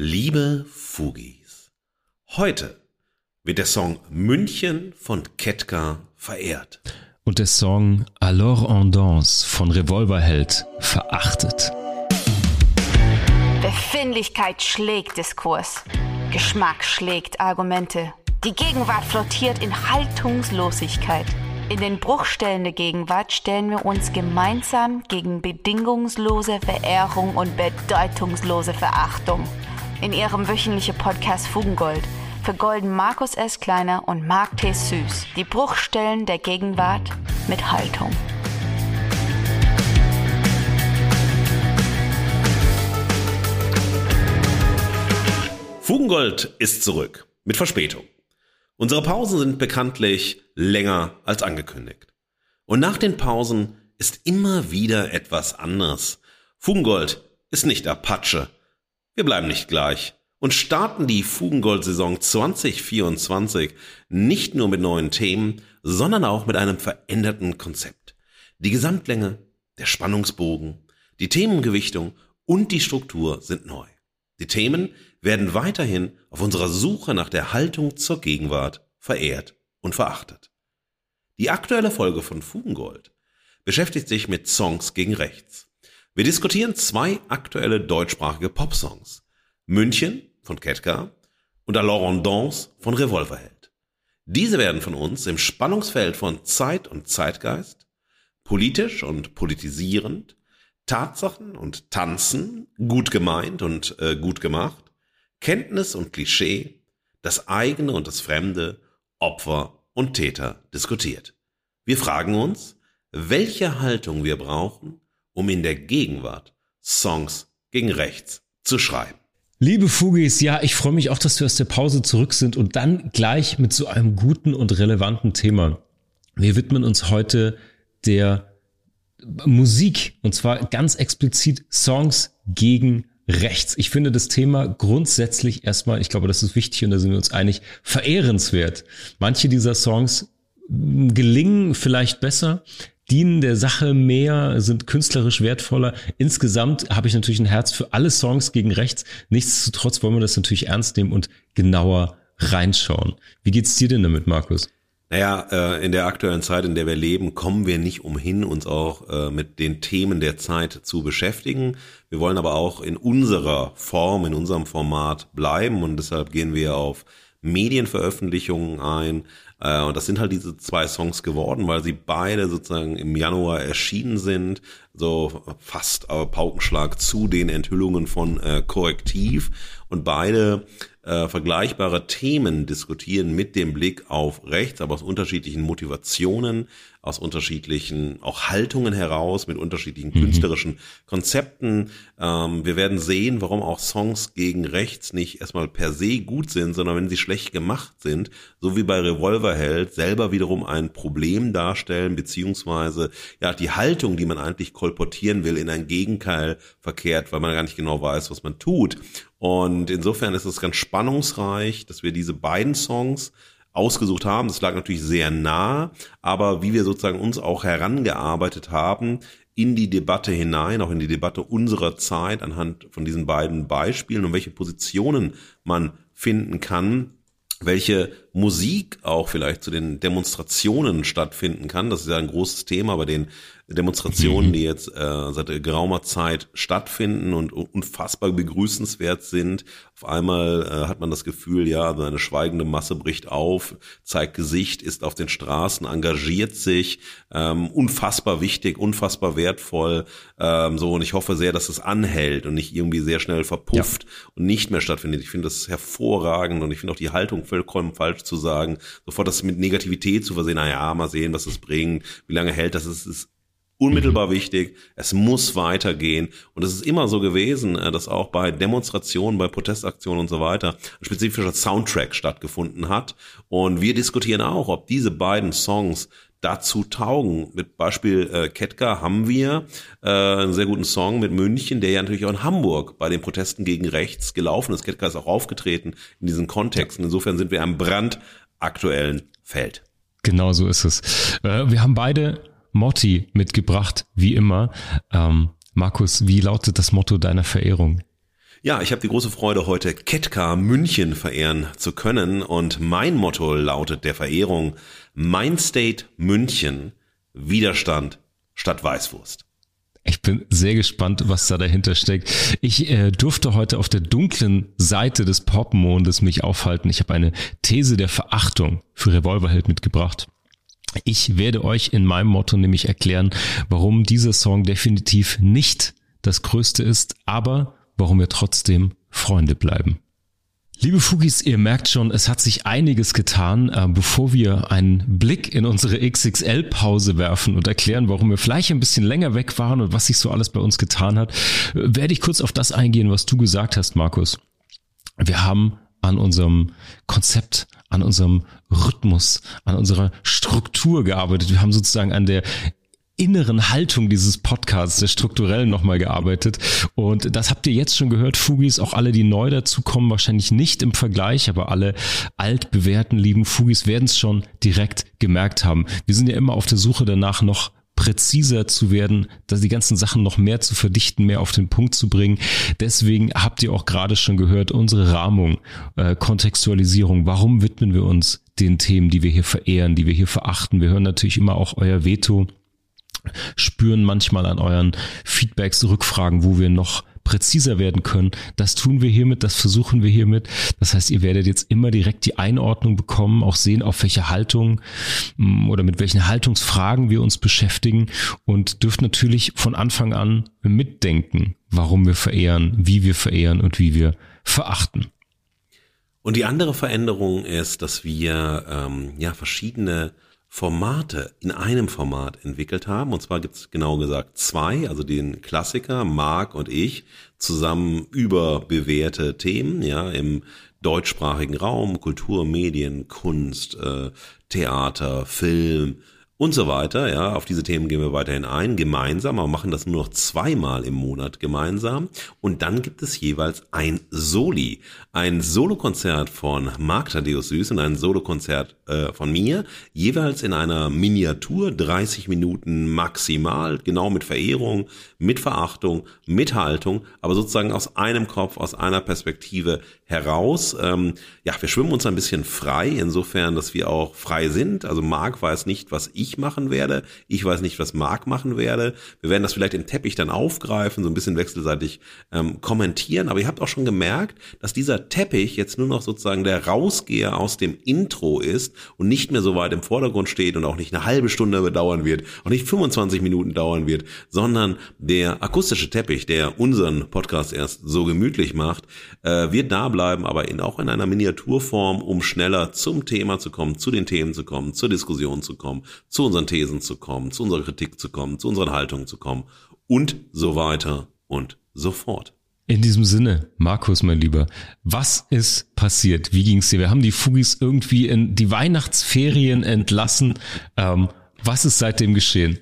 Liebe Fugis, heute wird der Song München von Ketka verehrt. Und der Song Alors en danse von Revolverheld verachtet. Befindlichkeit schlägt Diskurs. Geschmack schlägt Argumente. Die Gegenwart flottiert in Haltungslosigkeit. In den Bruchstellen der Gegenwart stellen wir uns gemeinsam gegen bedingungslose Verehrung und bedeutungslose Verachtung. In ihrem wöchentlichen Podcast Fugengold vergolden Markus S. Kleiner und Mark T. Süß die Bruchstellen der Gegenwart mit Haltung. Fugengold ist zurück. Mit Verspätung. Unsere Pausen sind bekanntlich länger als angekündigt. Und nach den Pausen ist immer wieder etwas anderes. Fugengold ist nicht Apache. Wir bleiben nicht gleich und starten die Fugengold-Saison 2024 nicht nur mit neuen Themen, sondern auch mit einem veränderten Konzept. Die Gesamtlänge, der Spannungsbogen, die Themengewichtung und die Struktur sind neu. Die Themen werden weiterhin auf unserer Suche nach der Haltung zur Gegenwart verehrt und verachtet. Die aktuelle Folge von Fugengold beschäftigt sich mit Songs gegen rechts. Wir diskutieren zwei aktuelle deutschsprachige Popsongs. München von Ketka und Alors en Danse von Revolverheld. Diese werden von uns im Spannungsfeld von Zeit und Zeitgeist, politisch und politisierend, Tatsachen und Tanzen, gut gemeint und äh, gut gemacht, Kenntnis und Klischee, das eigene und das Fremde, Opfer und Täter diskutiert. Wir fragen uns, welche Haltung wir brauchen, um in der Gegenwart Songs gegen rechts zu schreiben. Liebe Fugis, ja, ich freue mich auch, dass wir aus der Pause zurück sind und dann gleich mit so einem guten und relevanten Thema. Wir widmen uns heute der Musik und zwar ganz explizit Songs gegen rechts. Ich finde das Thema grundsätzlich erstmal, ich glaube, das ist wichtig und da sind wir uns einig, verehrenswert. Manche dieser Songs gelingen vielleicht besser, dienen der Sache mehr, sind künstlerisch wertvoller. Insgesamt habe ich natürlich ein Herz für alle Songs gegen rechts. Nichtsdestotrotz wollen wir das natürlich ernst nehmen und genauer reinschauen. Wie geht's dir denn damit, Markus? Naja, äh, in der aktuellen Zeit, in der wir leben, kommen wir nicht umhin, uns auch äh, mit den Themen der Zeit zu beschäftigen. Wir wollen aber auch in unserer Form, in unserem Format bleiben und deshalb gehen wir auf Medienveröffentlichungen ein. Äh, und das sind halt diese zwei Songs geworden, weil sie beide sozusagen im Januar erschienen sind, so fast Paukenschlag zu den Enthüllungen von Korrektiv. Und beide äh, vergleichbare Themen diskutieren mit dem Blick auf rechts, aber aus unterschiedlichen Motivationen, aus unterschiedlichen auch Haltungen heraus, mit unterschiedlichen mhm. künstlerischen Konzepten. Ähm, wir werden sehen, warum auch Songs gegen rechts nicht erstmal per se gut sind, sondern wenn sie schlecht gemacht sind, so wie bei Revolverheld, selber wiederum ein Problem darstellen, beziehungsweise ja die Haltung, die man eigentlich kolportieren will, in ein Gegenteil verkehrt, weil man gar nicht genau weiß, was man tut. Und insofern ist es ganz spannungsreich, dass wir diese beiden Songs ausgesucht haben. Das lag natürlich sehr nah, aber wie wir sozusagen uns auch herangearbeitet haben in die Debatte hinein, auch in die Debatte unserer Zeit anhand von diesen beiden Beispielen und welche Positionen man finden kann, welche Musik auch vielleicht zu den Demonstrationen stattfinden kann. Das ist ja ein großes Thema bei den Demonstrationen, mhm. die jetzt äh, seit geraumer Zeit stattfinden und unfassbar begrüßenswert sind. Auf einmal äh, hat man das Gefühl, ja, so eine schweigende Masse bricht auf, zeigt Gesicht, ist auf den Straßen, engagiert sich, ähm, unfassbar wichtig, unfassbar wertvoll. Ähm, so und ich hoffe sehr, dass es anhält und nicht irgendwie sehr schnell verpufft ja. und nicht mehr stattfindet. Ich finde das hervorragend und ich finde auch die Haltung vollkommen falsch zu sagen, sofort das mit Negativität zu versehen. Na ja, mal sehen, was es bringt, wie lange hält das. Es ist unmittelbar wichtig. Es muss weitergehen. Und es ist immer so gewesen, äh, dass auch bei Demonstrationen, bei Protestaktionen und so weiter ein spezifischer Soundtrack stattgefunden hat. Und wir diskutieren auch, ob diese beiden Songs dazu taugen. Mit Beispiel äh, Ketka haben wir äh, einen sehr guten Song mit München, der ja natürlich auch in Hamburg bei den Protesten gegen rechts gelaufen ist. Ketka ist auch aufgetreten in diesen Kontexten. Insofern sind wir am brandaktuellen Feld. Genau so ist es. Äh, wir haben beide Motti mitgebracht, wie immer. Ähm, Markus, wie lautet das Motto deiner Verehrung? Ja, ich habe die große Freude, heute Ketka München verehren zu können und mein Motto lautet der Verehrung Mein State München, Widerstand statt Weißwurst. Ich bin sehr gespannt, was da dahinter steckt. Ich äh, durfte heute auf der dunklen Seite des Popmondes mich aufhalten. Ich habe eine These der Verachtung für Revolverheld mitgebracht. Ich werde euch in meinem Motto nämlich erklären, warum dieser Song definitiv nicht das Größte ist, aber warum wir trotzdem Freunde bleiben. Liebe Fugis, ihr merkt schon, es hat sich einiges getan. Äh, bevor wir einen Blick in unsere XXL-Pause werfen und erklären, warum wir vielleicht ein bisschen länger weg waren und was sich so alles bei uns getan hat, äh, werde ich kurz auf das eingehen, was du gesagt hast, Markus. Wir haben an unserem Konzept, an unserem Rhythmus, an unserer Struktur gearbeitet. Wir haben sozusagen an der inneren Haltung dieses Podcasts, der strukturellen nochmal gearbeitet. Und das habt ihr jetzt schon gehört, Fugis, auch alle, die neu dazukommen, wahrscheinlich nicht im Vergleich, aber alle altbewährten lieben Fugis werden es schon direkt gemerkt haben. Wir sind ja immer auf der Suche danach noch präziser zu werden, dass die ganzen Sachen noch mehr zu verdichten, mehr auf den Punkt zu bringen. Deswegen habt ihr auch gerade schon gehört, unsere Rahmung, äh, Kontextualisierung, warum widmen wir uns den Themen, die wir hier verehren, die wir hier verachten. Wir hören natürlich immer auch euer Veto spüren manchmal an euren Feedbacks, Rückfragen, wo wir noch präziser werden können. Das tun wir hiermit, das versuchen wir hiermit. Das heißt, ihr werdet jetzt immer direkt die Einordnung bekommen, auch sehen, auf welche Haltung mm, oder mit welchen Haltungsfragen wir uns beschäftigen und dürft natürlich von Anfang an mitdenken, warum wir verehren, wie wir verehren und wie wir verachten. Und die andere Veränderung ist, dass wir ähm, ja verschiedene Formate in einem Format entwickelt haben. Und zwar gibt es genau gesagt zwei, also den Klassiker, Marc und ich, zusammen über bewährte Themen, ja, im deutschsprachigen Raum, Kultur, Medien, Kunst, äh, Theater, Film, und so weiter. Ja, auf diese Themen gehen wir weiterhin ein, gemeinsam, aber machen das nur noch zweimal im Monat gemeinsam. Und dann gibt es jeweils ein Soli, ein Solokonzert von Marc Thaddeus Süß und ein Solokonzert äh, von mir, jeweils in einer Miniatur, 30 Minuten maximal, genau mit Verehrung, mit Verachtung, mit Haltung, aber sozusagen aus einem Kopf, aus einer Perspektive heraus. Ähm, ja, wir schwimmen uns ein bisschen frei, insofern, dass wir auch frei sind. Also Marc weiß nicht, was ich machen werde. Ich weiß nicht, was Marc machen werde. Wir werden das vielleicht im Teppich dann aufgreifen, so ein bisschen wechselseitig ähm, kommentieren. Aber ihr habt auch schon gemerkt, dass dieser Teppich jetzt nur noch sozusagen der Rausgeher aus dem Intro ist und nicht mehr so weit im Vordergrund steht und auch nicht eine halbe Stunde bedauern wird, auch nicht 25 Minuten dauern wird, sondern der akustische Teppich, der unseren Podcast erst so gemütlich macht, äh, wird da bleiben, aber in, auch in einer Miniaturform, um schneller zum Thema zu kommen, zu den Themen zu kommen, zur Diskussion zu kommen, zu unseren Thesen zu kommen, zu unserer Kritik zu kommen, zu unseren Haltungen zu kommen und so weiter und so fort. In diesem Sinne, Markus, mein Lieber, was ist passiert? Wie ging es dir? Wir haben die Fugis irgendwie in die Weihnachtsferien entlassen. Ähm, was ist seitdem geschehen?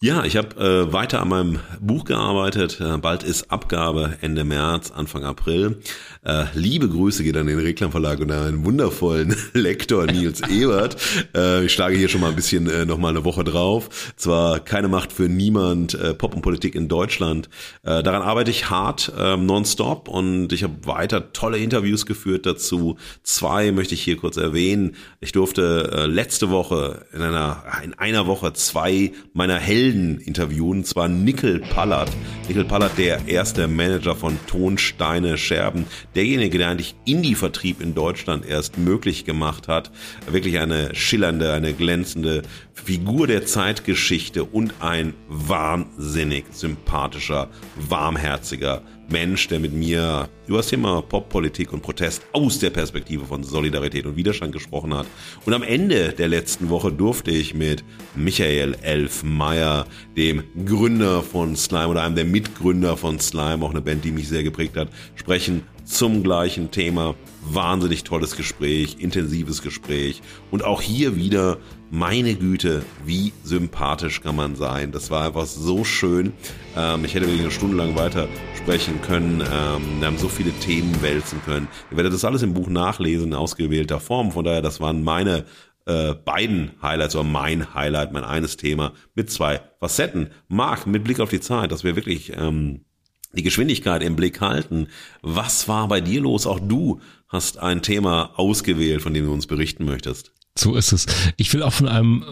Ja, ich habe äh, weiter an meinem Buch gearbeitet. Äh, bald ist Abgabe Ende März, Anfang April. Äh, liebe Grüße geht an den Reklamverlag und an einen wundervollen Lektor Nils Ebert. Äh, ich schlage hier schon mal ein bisschen äh, noch mal eine Woche drauf. Zwar keine Macht für niemand, äh, Pop und Politik in Deutschland. Äh, daran arbeite ich hart, äh, nonstop und ich habe weiter tolle Interviews geführt dazu. Zwei möchte ich hier kurz erwähnen. Ich durfte äh, letzte Woche in einer in einer Woche zwei meiner Helden Helden interviewen, zwar Nickel Pallard. Nickel Pallard, der erste Manager von Tonsteine Scherben, derjenige, der eigentlich Indie-Vertrieb in Deutschland erst möglich gemacht hat. Wirklich eine schillernde, eine glänzende Figur der Zeitgeschichte und ein wahnsinnig sympathischer, warmherziger Mensch, der mit mir über das Thema Poppolitik und Protest aus der Perspektive von Solidarität und Widerstand gesprochen hat. Und am Ende der letzten Woche durfte ich mit Michael Elfmeyer, dem Gründer von Slime oder einem der Mitgründer von Slime, auch eine Band, die mich sehr geprägt hat, sprechen zum gleichen Thema. Wahnsinnig tolles Gespräch, intensives Gespräch. Und auch hier wieder, meine Güte, wie sympathisch kann man sein. Das war einfach so schön. Ähm, ich hätte wirklich eine Stunde lang weiter sprechen können. Ähm, wir haben so viele Themen wälzen können. Ihr werdet das alles im Buch nachlesen in ausgewählter Form. Von daher, das waren meine äh, beiden Highlights oder mein Highlight, mein eines Thema mit zwei Facetten. Marc, mit Blick auf die Zeit, dass wir wirklich ähm, die Geschwindigkeit im Blick halten. Was war bei dir los? Auch du hast ein Thema ausgewählt, von dem du uns berichten möchtest. So ist es. Ich will auch von einem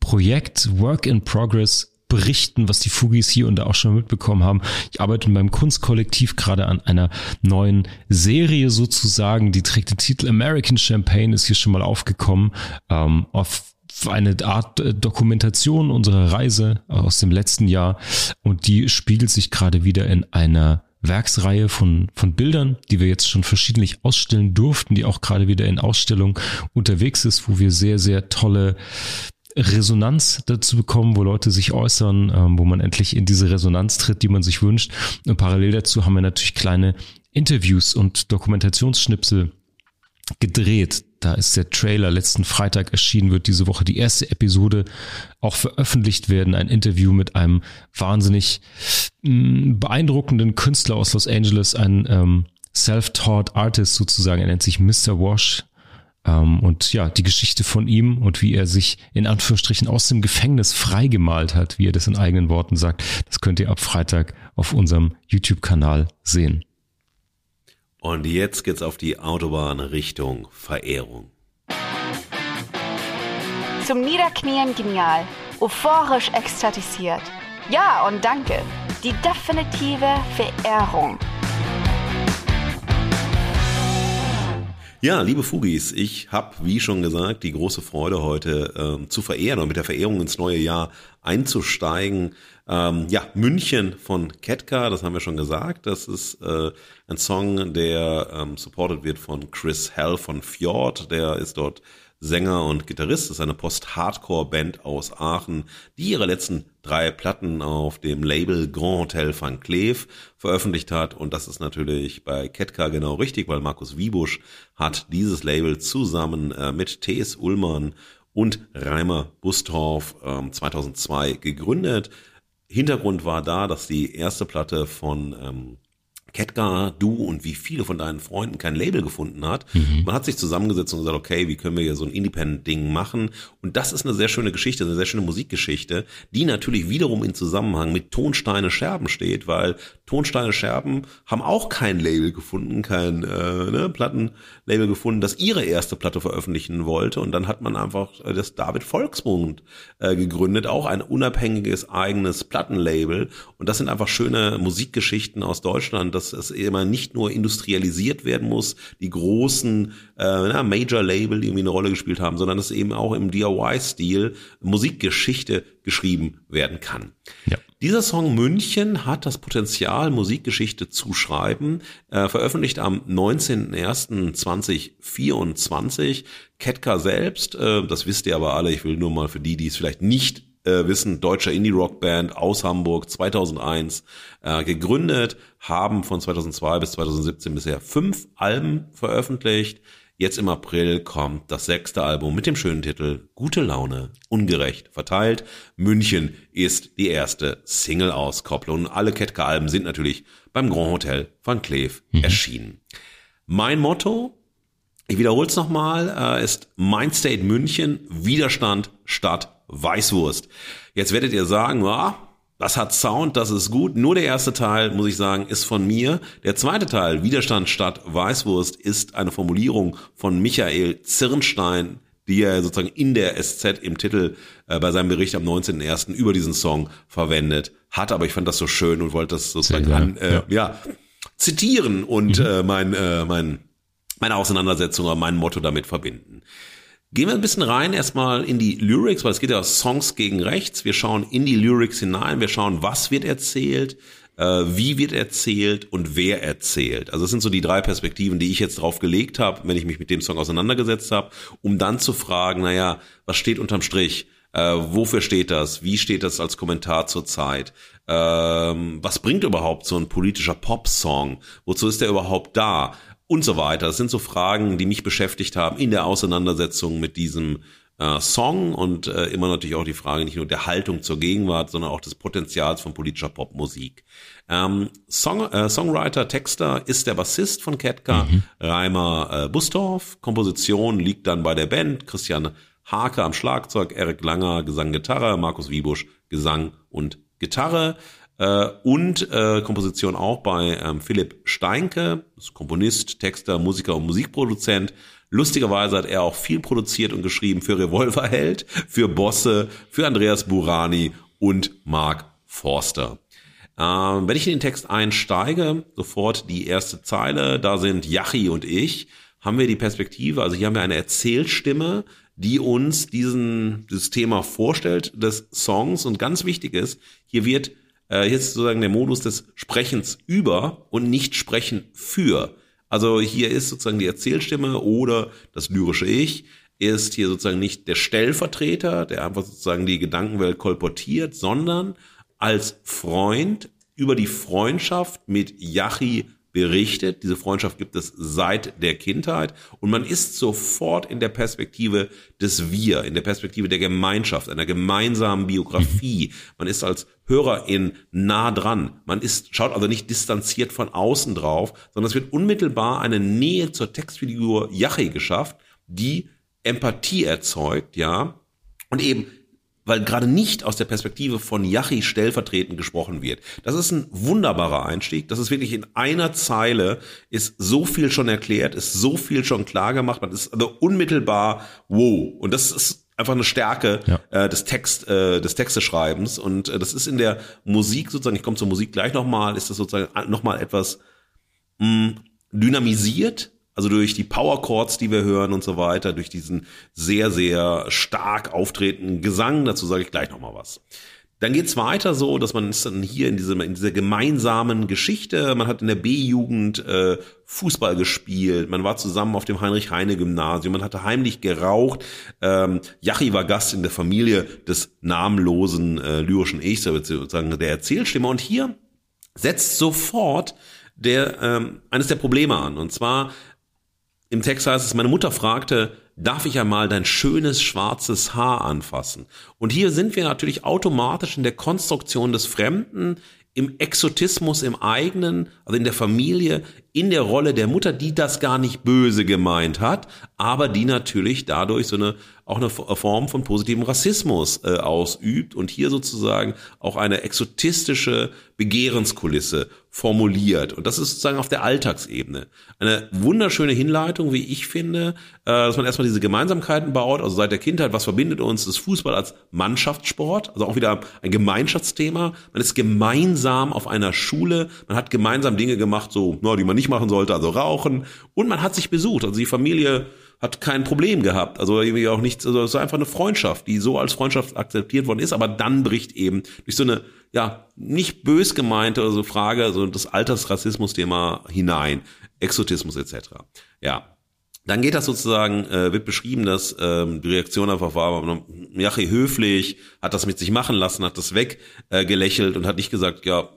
Projekt Work in Progress berichten, was die Fugis hier und da auch schon mitbekommen haben. Ich arbeite in meinem Kunstkollektiv gerade an einer neuen Serie sozusagen. Die trägt den Titel American Champagne, ist hier schon mal aufgekommen. Ähm, auf eine Art äh, Dokumentation unserer Reise aus dem letzten Jahr und die spiegelt sich gerade wieder in einer Werksreihe von, von Bildern, die wir jetzt schon verschiedentlich ausstellen durften, die auch gerade wieder in Ausstellung unterwegs ist, wo wir sehr, sehr tolle Resonanz dazu bekommen, wo Leute sich äußern, ähm, wo man endlich in diese Resonanz tritt, die man sich wünscht. Und parallel dazu haben wir natürlich kleine Interviews und Dokumentationsschnipsel gedreht. Da ist der Trailer letzten Freitag erschienen, wird diese Woche die erste Episode auch veröffentlicht werden. Ein Interview mit einem wahnsinnig mm, beeindruckenden Künstler aus Los Angeles, ein ähm, Self-Taught Artist sozusagen. Er nennt sich Mr. Wash. Ähm, und ja, die Geschichte von ihm und wie er sich in Anführungsstrichen aus dem Gefängnis freigemalt hat, wie er das in eigenen Worten sagt, das könnt ihr ab Freitag auf unserem YouTube-Kanal sehen. Und jetzt geht's auf die Autobahn Richtung Verehrung. Zum Niederknien genial, euphorisch ekstatisiert. Ja und danke. Die definitive Verehrung. Ja, liebe Fugis, ich habe, wie schon gesagt, die große Freude heute ähm, zu verehren und mit der Verehrung ins neue Jahr einzusteigen. Ähm, ja, München von Ketka, das haben wir schon gesagt. Das ist äh, ein Song, der ähm, supported wird von Chris Hell von Fjord. Der ist dort Sänger und Gitarrist, ist eine Post-Hardcore-Band aus Aachen, die ihre letzten drei Platten auf dem Label Grand Hotel Van Cleef veröffentlicht hat. Und das ist natürlich bei Ketka genau richtig, weil Markus Wiebusch hat dieses Label zusammen äh, mit T.S. Ullmann und Reimer Bustorf ähm, 2002 gegründet. Hintergrund war da, dass die erste Platte von ähm, Ketka, du und wie viele von deinen Freunden kein Label gefunden hat. Mhm. Man hat sich zusammengesetzt und gesagt, okay, wie können wir hier so ein Independent-Ding machen? Und das ist eine sehr schöne Geschichte, eine sehr schöne Musikgeschichte, die natürlich wiederum in Zusammenhang mit Tonsteine Scherben steht, weil Tonsteine Scherben haben auch kein Label gefunden, kein äh, ne, Plattenlabel gefunden, das ihre erste Platte veröffentlichen wollte. Und dann hat man einfach das David Volksmund äh, gegründet, auch ein unabhängiges eigenes Plattenlabel. Und das sind einfach schöne Musikgeschichten aus Deutschland, dass es immer nicht nur industrialisiert werden muss, die großen äh, Major-Label, die irgendwie eine Rolle gespielt haben, sondern dass eben auch im DIY-Stil Musikgeschichte geschrieben werden kann. Ja. Dieser Song München hat das Potenzial, Musikgeschichte zu schreiben, äh, veröffentlicht am 19.01.2024. Ketka selbst, äh, das wisst ihr aber alle, ich will nur mal für die, die es vielleicht nicht äh, wissen, deutscher Indie-Rock-Band aus Hamburg 2001 äh, gegründet, haben von 2002 bis 2017 bisher fünf Alben veröffentlicht. Jetzt im April kommt das sechste Album mit dem schönen Titel Gute Laune, ungerecht verteilt. München ist die erste Single-Auskopplung. Alle Ketka-Alben sind natürlich beim Grand Hotel Van Cleef mhm. erschienen. Mein Motto, ich wiederhole es nochmal, äh, ist Mindstate München, Widerstand statt Weißwurst. Jetzt werdet ihr sagen, ja, das hat Sound, das ist gut. Nur der erste Teil, muss ich sagen, ist von mir. Der zweite Teil, Widerstand statt Weißwurst, ist eine Formulierung von Michael Zirnstein, die er sozusagen in der SZ im Titel äh, bei seinem Bericht am 19.01. über diesen Song verwendet hat. Aber ich fand das so schön und wollte das sozusagen an, äh, ja. ja. zitieren und mhm. äh, mein, äh, mein, meine Auseinandersetzung oder mein Motto damit verbinden. Gehen wir ein bisschen rein erstmal in die Lyrics, weil es geht ja Songs gegen rechts. Wir schauen in die Lyrics hinein, wir schauen, was wird erzählt, äh, wie wird erzählt und wer erzählt. Also das sind so die drei Perspektiven, die ich jetzt drauf gelegt habe, wenn ich mich mit dem Song auseinandergesetzt habe, um dann zu fragen, naja, was steht unterm Strich? Äh, wofür steht das? Wie steht das als Kommentar zur Zeit? Ähm, was bringt überhaupt so ein politischer Pop-Song? Wozu ist der überhaupt da? Und so weiter. Das sind so Fragen, die mich beschäftigt haben in der Auseinandersetzung mit diesem äh, Song und äh, immer natürlich auch die Frage nicht nur der Haltung zur Gegenwart, sondern auch des Potenzials von politischer Popmusik. Ähm, Song, äh, Songwriter, Texter ist der Bassist von Ketka, mhm. Reimer äh, Bustorf. Komposition liegt dann bei der Band, Christian Hake am Schlagzeug, Erik Langer Gesang, Gitarre, Markus Wiebusch Gesang und Gitarre. Äh, und äh, Komposition auch bei ähm, Philipp Steinke, Komponist, Texter, Musiker und Musikproduzent. Lustigerweise hat er auch viel produziert und geschrieben für Revolverheld, für Bosse, für Andreas Burani und Mark Forster. Ähm, wenn ich in den Text einsteige, sofort die erste Zeile, da sind Yachi und ich, haben wir die Perspektive, also hier haben wir eine Erzählstimme, die uns diesen, dieses Thema vorstellt des Songs und ganz wichtig ist, hier wird, äh, hier ist sozusagen der Modus des Sprechens über und nicht Sprechen für. Also hier ist sozusagen die Erzählstimme oder das lyrische Ich ist hier sozusagen nicht der Stellvertreter, der einfach sozusagen die Gedankenwelt kolportiert, sondern als Freund über die Freundschaft mit Yachi berichtet. Diese Freundschaft gibt es seit der Kindheit und man ist sofort in der Perspektive des Wir, in der Perspektive der Gemeinschaft, einer gemeinsamen Biografie. Man ist als Hörerin nah dran. Man ist, schaut also nicht distanziert von außen drauf, sondern es wird unmittelbar eine Nähe zur Textfigur Yachi geschafft, die Empathie erzeugt, ja, und eben weil gerade nicht aus der Perspektive von Yachi stellvertretend gesprochen wird. Das ist ein wunderbarer Einstieg. Das ist wirklich in einer Zeile ist so viel schon erklärt, ist so viel schon klar gemacht. Man ist also unmittelbar wow. Und das ist einfach eine Stärke ja. äh, des Text äh, des Texteschreibens und äh, das ist in der Musik sozusagen. Ich komme zur Musik gleich nochmal. Ist das sozusagen nochmal etwas mh, dynamisiert also durch die Power Chords, die wir hören und so weiter, durch diesen sehr, sehr stark auftretenden Gesang, dazu sage ich gleich nochmal was. Dann geht's weiter so, dass man ist dann hier in, diesem, in dieser gemeinsamen Geschichte, man hat in der B-Jugend äh, Fußball gespielt, man war zusammen auf dem Heinrich-Heine-Gymnasium, man hatte heimlich geraucht, ähm, Yachi war Gast in der Familie des namenlosen äh, lyrischen Ichs, sozusagen der Erzählstimme. Und hier setzt sofort der ähm, eines der Probleme an. Und zwar im Text heißt es, meine Mutter fragte, darf ich einmal dein schönes schwarzes Haar anfassen? Und hier sind wir natürlich automatisch in der Konstruktion des Fremden, im Exotismus im eigenen, also in der Familie, in der Rolle der Mutter, die das gar nicht böse gemeint hat, aber die natürlich dadurch so eine auch eine Form von positivem Rassismus äh, ausübt und hier sozusagen auch eine exotistische Begehrenskulisse formuliert. Und das ist sozusagen auf der Alltagsebene. Eine wunderschöne Hinleitung, wie ich finde, äh, dass man erstmal diese Gemeinsamkeiten baut, also seit der Kindheit, was verbindet uns, das Fußball als Mannschaftssport, also auch wieder ein Gemeinschaftsthema. Man ist gemeinsam auf einer Schule, man hat gemeinsam Dinge gemacht, so, no, die man nicht machen sollte, also rauchen. Und man hat sich besucht, also die Familie hat kein Problem gehabt. Also irgendwie auch nichts, also es ist einfach eine Freundschaft, die so als Freundschaft akzeptiert worden ist, aber dann bricht eben durch so eine, ja, nicht bös gemeinte also Frage, also das Altersrassismus-Thema hinein, Exotismus etc. Ja. Dann geht das sozusagen, äh, wird beschrieben, dass ähm, die Reaktion einfach war, Jachi höflich, hat das mit sich machen lassen, hat das weggelächelt äh, und hat nicht gesagt, ja,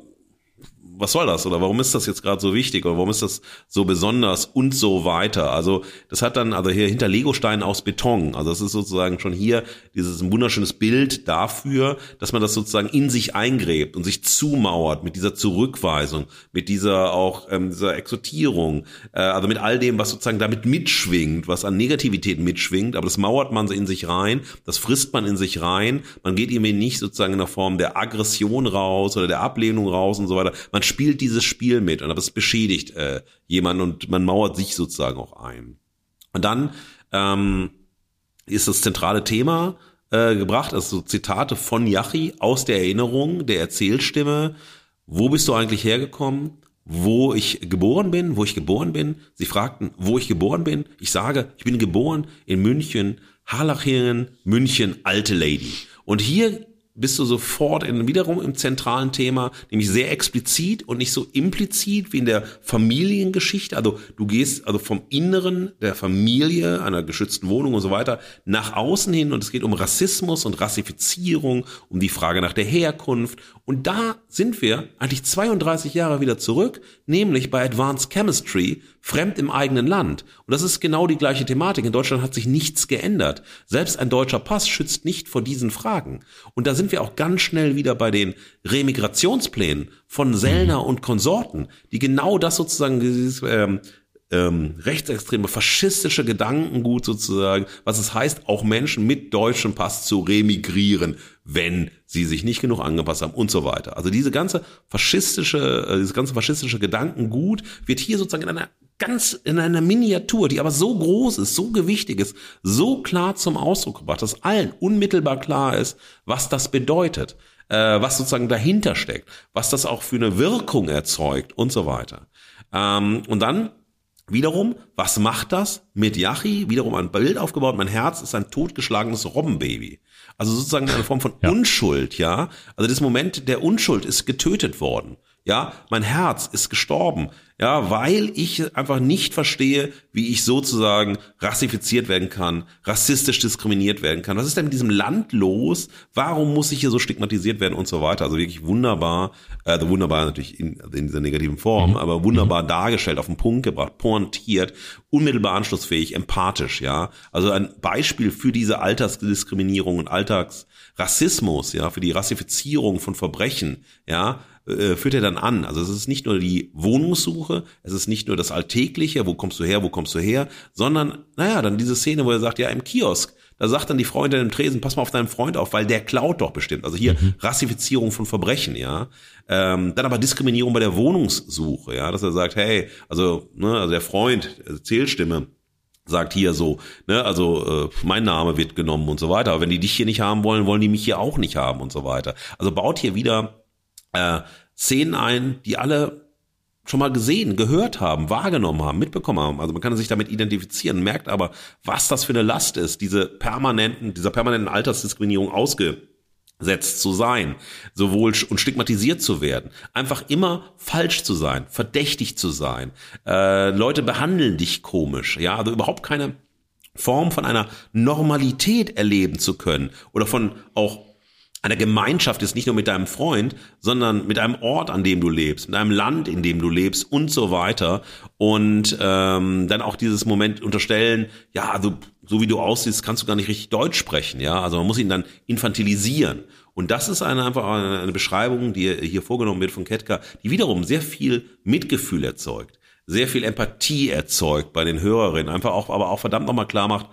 was soll das? Oder warum ist das jetzt gerade so wichtig? Oder warum ist das so besonders und so weiter. Also das hat dann, also hier hinter Legosteinen aus Beton, also das ist sozusagen schon hier dieses wunderschönes Bild dafür, dass man das sozusagen in sich eingräbt und sich zumauert mit dieser Zurückweisung, mit dieser auch ähm, dieser Exotierung, äh, also mit all dem, was sozusagen damit mitschwingt, was an Negativität mitschwingt, aber das mauert man in sich rein, das frisst man in sich rein, man geht irgendwie nicht sozusagen in der Form der Aggression raus oder der Ablehnung raus und so weiter. Man spielt dieses Spiel mit und das beschädigt äh, jemanden und man mauert sich sozusagen auch ein. Und dann ähm, ist das zentrale Thema äh, gebracht, also Zitate von Yachi aus der Erinnerung, der Erzählstimme. Wo bist du eigentlich hergekommen? Wo ich geboren bin, wo ich geboren bin. Sie fragten, wo ich geboren bin. Ich sage, ich bin geboren in München, Harlachingen, München, alte Lady. Und hier bist du sofort in, wiederum im zentralen Thema, nämlich sehr explizit und nicht so implizit wie in der Familiengeschichte. Also du gehst also vom Inneren der Familie, einer geschützten Wohnung und so weiter, nach außen hin und es geht um Rassismus und Rassifizierung, um die Frage nach der Herkunft. Und da sind wir eigentlich 32 Jahre wieder zurück, nämlich bei Advanced Chemistry, fremd im eigenen Land. Und das ist genau die gleiche Thematik. In Deutschland hat sich nichts geändert. Selbst ein deutscher Pass schützt nicht vor diesen Fragen. Und da sind wir auch ganz schnell wieder bei den Remigrationsplänen von Sellner und Konsorten, die genau das sozusagen dieses, ähm, ähm, rechtsextreme, faschistische Gedankengut sozusagen, was es heißt, auch Menschen mit deutschem Pass zu remigrieren, wenn sie sich nicht genug angepasst haben und so weiter. Also diese ganze faschistische, äh, dieses ganze faschistische Gedankengut wird hier sozusagen in einer ganz in einer Miniatur, die aber so groß ist, so gewichtig ist, so klar zum Ausdruck gebracht, dass allen unmittelbar klar ist, was das bedeutet, äh, was sozusagen dahinter steckt, was das auch für eine Wirkung erzeugt und so weiter. Ähm, und dann Wiederum, was macht das mit Yachi? Wiederum ein Bild aufgebaut. Mein Herz ist ein totgeschlagenes Robbenbaby. Also sozusagen eine Form von ja. Unschuld, ja. Also das Moment der Unschuld ist getötet worden. Ja, mein Herz ist gestorben. Ja, weil ich einfach nicht verstehe, wie ich sozusagen rassifiziert werden kann, rassistisch diskriminiert werden kann. Was ist denn mit diesem Land los? Warum muss ich hier so stigmatisiert werden und so weiter? Also wirklich wunderbar, äh, also wunderbar natürlich in, in dieser negativen Form, mhm. aber wunderbar mhm. dargestellt, auf den Punkt gebracht, pointiert, unmittelbar anschlussfähig, empathisch, ja. Also ein Beispiel für diese Alltagsdiskriminierung und Alltagsrassismus, ja, für die Rassifizierung von Verbrechen, ja, äh, führt er dann an. Also es ist nicht nur die Wohnungssuche, es ist nicht nur das Alltägliche, wo kommst du her, wo kommst du her, sondern, naja, dann diese Szene, wo er sagt, ja, im Kiosk, da sagt dann die Frau hinter dem Tresen, pass mal auf deinen Freund auf, weil der klaut doch bestimmt. Also hier mhm. Rassifizierung von Verbrechen, ja. Ähm, dann aber Diskriminierung bei der Wohnungssuche, ja, dass er sagt, hey, also, ne, also der Freund, also Zählstimme, sagt hier so, ne, also äh, mein Name wird genommen und so weiter. Aber wenn die dich hier nicht haben wollen, wollen die mich hier auch nicht haben und so weiter. Also baut hier wieder äh, Szenen ein, die alle schon mal gesehen, gehört haben, wahrgenommen haben, mitbekommen haben. Also man kann sich damit identifizieren, merkt aber, was das für eine Last ist, diese permanenten, dieser permanenten Altersdiskriminierung ausgesetzt zu sein, sowohl und stigmatisiert zu werden, einfach immer falsch zu sein, verdächtig zu sein. Äh, Leute behandeln dich komisch, ja, also überhaupt keine Form von einer Normalität erleben zu können oder von auch einer Gemeinschaft ist, nicht nur mit deinem Freund, sondern mit einem Ort, an dem du lebst, mit einem Land, in dem du lebst und so weiter. Und ähm, dann auch dieses Moment unterstellen, ja, also so wie du aussiehst, kannst du gar nicht richtig Deutsch sprechen, ja. Also man muss ihn dann infantilisieren. Und das ist eine, einfach eine, Beschreibung, die hier vorgenommen wird von Ketka, die wiederum sehr viel Mitgefühl erzeugt, sehr viel Empathie erzeugt bei den Hörerinnen, einfach auch, aber auch verdammt nochmal klar macht,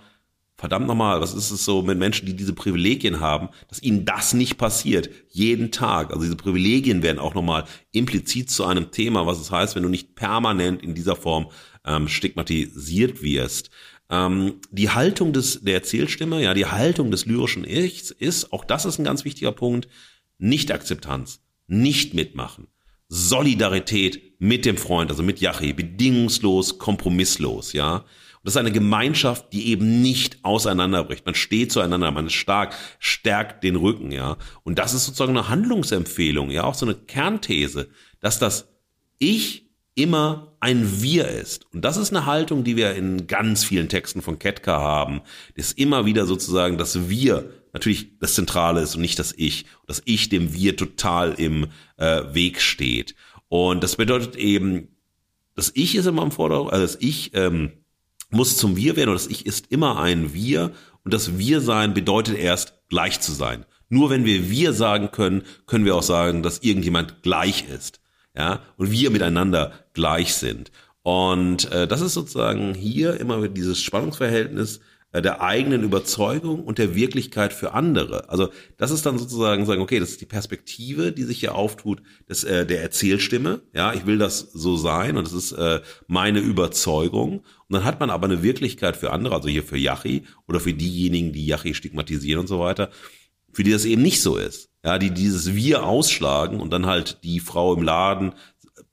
verdammt nochmal, was ist es so mit Menschen, die diese Privilegien haben, dass ihnen das nicht passiert, jeden Tag. Also diese Privilegien werden auch nochmal implizit zu einem Thema, was es heißt, wenn du nicht permanent in dieser Form ähm, stigmatisiert wirst. Ähm, die Haltung des, der Erzählstimme, ja, die Haltung des lyrischen Ichs ist, auch das ist ein ganz wichtiger Punkt, Nicht-Akzeptanz, nicht mitmachen. Solidarität mit dem Freund, also mit Yachi, bedingungslos, kompromisslos, ja. Das ist eine Gemeinschaft, die eben nicht auseinanderbricht. Man steht zueinander, man ist stark, stärkt den Rücken, ja. Und das ist sozusagen eine Handlungsempfehlung, ja, auch so eine Kernthese, dass das Ich immer ein Wir ist. Und das ist eine Haltung, die wir in ganz vielen Texten von Ketka haben. Das ist immer wieder sozusagen das Wir natürlich das Zentrale ist und nicht das Ich. Das Ich dem Wir total im äh, Weg steht. Und das bedeutet eben, das Ich ist immer im Vordergrund, also das Ich ähm, muss zum Wir werden und das Ich ist immer ein Wir und das Wir-Sein bedeutet erst gleich zu sein. Nur wenn wir Wir sagen können, können wir auch sagen, dass irgendjemand gleich ist. Ja, und wir miteinander gleich sind. Und äh, das ist sozusagen hier immer dieses Spannungsverhältnis äh, der eigenen Überzeugung und der Wirklichkeit für andere. Also das ist dann sozusagen sagen, okay, das ist die Perspektive, die sich hier auftut, des, äh, der Erzählstimme. Ja, ich will das so sein und das ist äh, meine Überzeugung. Und dann hat man aber eine Wirklichkeit für andere, also hier für Yachi oder für diejenigen, die Yachi stigmatisieren und so weiter, für die das eben nicht so ist. Ja, die dieses Wir ausschlagen und dann halt die Frau im Laden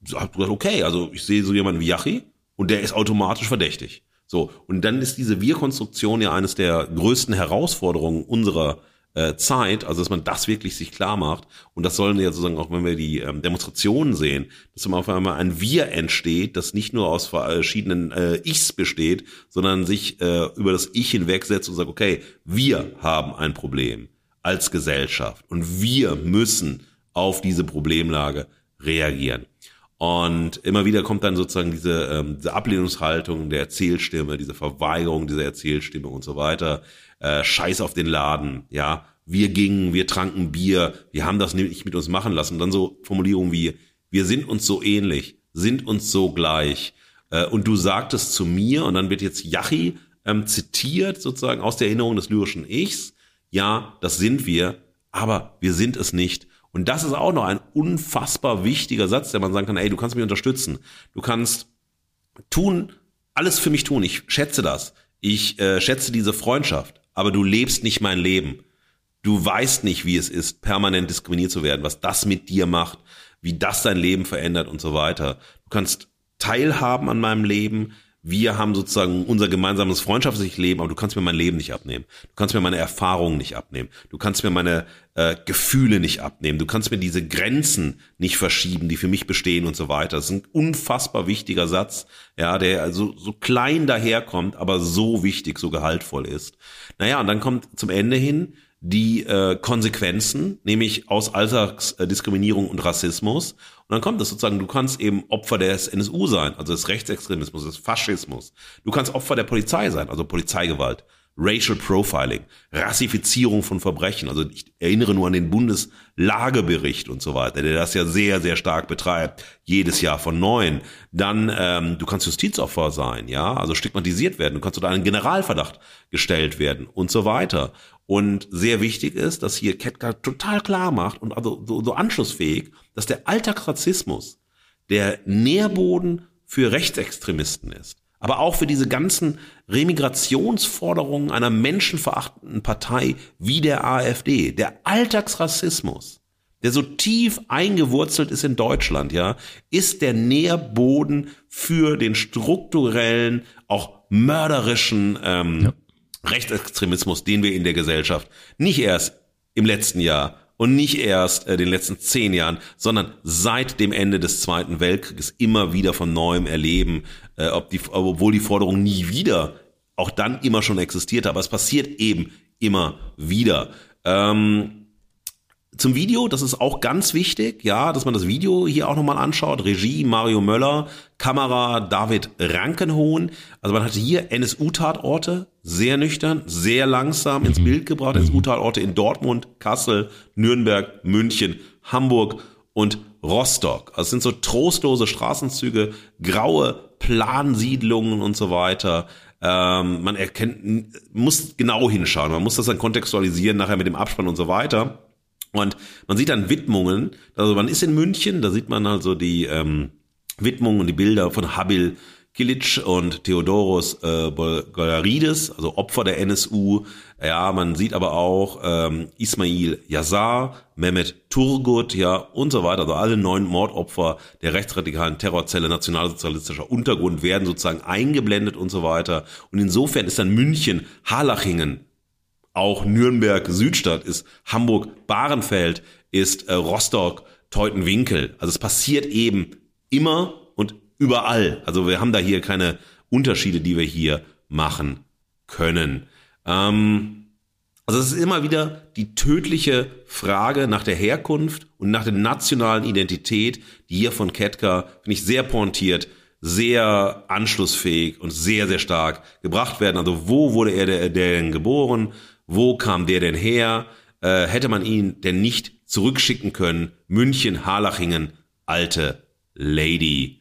sagt, okay, also ich sehe so jemanden wie Yachi und der ist automatisch verdächtig. So, und dann ist diese Wir-Konstruktion ja eines der größten Herausforderungen unserer äh, Zeit, also dass man das wirklich sich klar macht. Und das sollen ja sozusagen auch, wenn wir die ähm, Demonstrationen sehen, dass immer auf einmal ein Wir entsteht, das nicht nur aus verschiedenen äh, Ichs besteht, sondern sich äh, über das Ich hinwegsetzt und sagt, okay, wir haben ein Problem als Gesellschaft und wir müssen auf diese Problemlage reagieren. Und immer wieder kommt dann sozusagen diese, ähm, diese Ablehnungshaltung der Erzählstimme, diese Verweigerung dieser Erzählstimme und so weiter. Äh, Scheiß auf den Laden, ja. Wir gingen, wir tranken Bier, wir haben das nicht mit uns machen lassen. Und dann so Formulierungen wie, wir sind uns so ähnlich, sind uns so gleich, Äh, und du sagtest zu mir, und dann wird jetzt Yachi ähm, zitiert, sozusagen aus der Erinnerung des lyrischen Ichs, ja, das sind wir, aber wir sind es nicht. Und das ist auch noch ein unfassbar wichtiger Satz, der man sagen kann, ey, du kannst mich unterstützen. Du kannst tun, alles für mich tun. Ich schätze das. Ich äh, schätze diese Freundschaft. Aber du lebst nicht mein Leben. Du weißt nicht, wie es ist, permanent diskriminiert zu werden, was das mit dir macht, wie das dein Leben verändert und so weiter. Du kannst teilhaben an meinem Leben, wir haben sozusagen unser gemeinsames freundschaftliches Leben, aber du kannst mir mein Leben nicht abnehmen. Du kannst mir meine Erfahrungen nicht abnehmen. Du kannst mir meine äh, Gefühle nicht abnehmen. Du kannst mir diese Grenzen nicht verschieben, die für mich bestehen und so weiter. Das ist ein unfassbar wichtiger Satz, ja, der also so klein daherkommt, aber so wichtig, so gehaltvoll ist. Naja, und dann kommt zum Ende hin die äh, Konsequenzen, nämlich aus Alltagsdiskriminierung und Rassismus. Und dann kommt es sozusagen, du kannst eben Opfer des NSU sein, also des Rechtsextremismus, des Faschismus. Du kannst Opfer der Polizei sein, also Polizeigewalt. Racial Profiling, Rassifizierung von Verbrechen. Also ich erinnere nur an den Bundeslagebericht und so weiter, der das ja sehr, sehr stark betreibt, jedes Jahr von neuen. Dann, ähm, du kannst Justizopfer sein, ja, also stigmatisiert werden, du kannst unter einen Generalverdacht gestellt werden und so weiter. Und sehr wichtig ist, dass hier Ketka total klar macht und also so, so anschlussfähig, dass der Alltagsrassismus der Nährboden für Rechtsextremisten ist. Aber auch für diese ganzen Remigrationsforderungen einer menschenverachtenden Partei wie der AfD. Der Alltagsrassismus, der so tief eingewurzelt ist in Deutschland, ja, ist der Nährboden für den strukturellen, auch mörderischen ähm, ja. Rechtsextremismus, den wir in der Gesellschaft nicht erst im letzten Jahr und nicht erst äh, den letzten zehn Jahren, sondern seit dem Ende des Zweiten Weltkrieges immer wieder von neuem erleben, äh, ob die, obwohl die Forderung nie wieder auch dann immer schon existierte, aber es passiert eben immer wieder. Ähm, zum Video, das ist auch ganz wichtig, ja, dass man das Video hier auch nochmal anschaut. Regie Mario Möller, Kamera David Rankenhohn. Also man hatte hier NSU-Tatorte, sehr nüchtern, sehr langsam ins mhm. Bild gebracht. Mhm. NSU-Tatorte in Dortmund, Kassel, Nürnberg, München, Hamburg und Rostock. Also es sind so trostlose Straßenzüge, graue Plansiedlungen und so weiter. Ähm, man erkennt, muss genau hinschauen. Man muss das dann kontextualisieren nachher mit dem Abspann und so weiter. Und man sieht dann Widmungen, also man ist in München, da sieht man also die ähm, Widmungen und die Bilder von Habil Kilic und Theodoros äh, Bolgarides, also Opfer der NSU. Ja, man sieht aber auch ähm, Ismail Yazar, Mehmet Turgut, ja, und so weiter. Also alle neun Mordopfer der rechtsradikalen Terrorzelle nationalsozialistischer Untergrund werden sozusagen eingeblendet und so weiter. Und insofern ist dann München, Harlachingen, auch Nürnberg Südstadt ist, Hamburg Bahrenfeld ist, äh, Rostock Teutenwinkel. Also es passiert eben immer und überall. Also wir haben da hier keine Unterschiede, die wir hier machen können. Ähm, also es ist immer wieder die tödliche Frage nach der Herkunft und nach der nationalen Identität, die hier von Ketka, finde ich, sehr pointiert, sehr anschlussfähig und sehr, sehr stark gebracht werden. Also wo wurde er denn geboren? Wo kam der denn her? Äh, hätte man ihn denn nicht zurückschicken können? München, Harlachingen, alte Lady.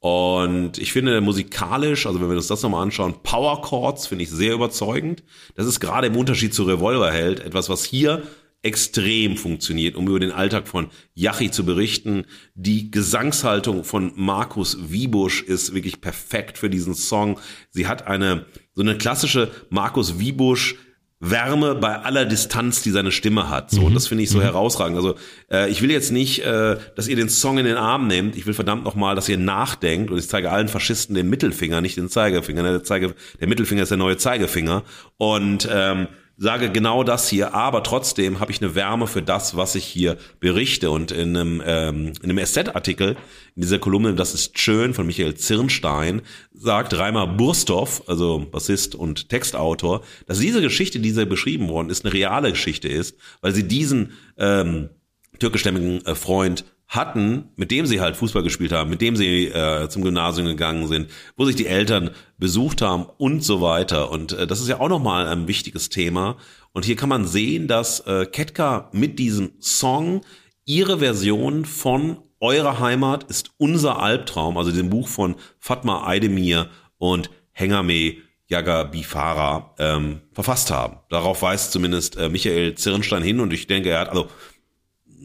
Und ich finde musikalisch, also wenn wir uns das nochmal anschauen, Power Chords finde ich sehr überzeugend. Das ist gerade im Unterschied zu Revolverheld etwas, was hier extrem funktioniert, um über den Alltag von Yachi zu berichten. Die Gesangshaltung von Markus Wiebusch ist wirklich perfekt für diesen Song. Sie hat eine, so eine klassische Markus Wiebusch Wärme bei aller Distanz, die seine Stimme hat. So, mhm. und das finde ich so mhm. herausragend. Also äh, ich will jetzt nicht, äh, dass ihr den Song in den Arm nehmt. Ich will verdammt noch mal, dass ihr nachdenkt. Und ich zeige allen Faschisten den Mittelfinger, nicht den Zeigefinger. Der, Zeige, der Mittelfinger ist der neue Zeigefinger. Und ähm, sage genau das hier, aber trotzdem habe ich eine Wärme für das, was ich hier berichte. Und in einem, ähm, in einem Asset-Artikel, in dieser Kolumne, das ist schön, von Michael Zirnstein, sagt Reimer Burstoff, also Bassist und Textautor, dass diese Geschichte, die sie beschrieben worden ist, eine reale Geschichte ist, weil sie diesen ähm, türkischstämmigen äh, Freund hatten, mit dem sie halt Fußball gespielt haben, mit dem sie äh, zum Gymnasium gegangen sind, wo sich die Eltern besucht haben und so weiter. Und äh, das ist ja auch nochmal ein wichtiges Thema. Und hier kann man sehen, dass äh, Ketka mit diesem Song ihre Version von Eure Heimat ist unser Albtraum, also dem Buch von Fatma Aydemir und Hengame Jaga Bifara ähm, verfasst haben. Darauf weist zumindest äh, Michael Zirnstein hin und ich denke, er hat, also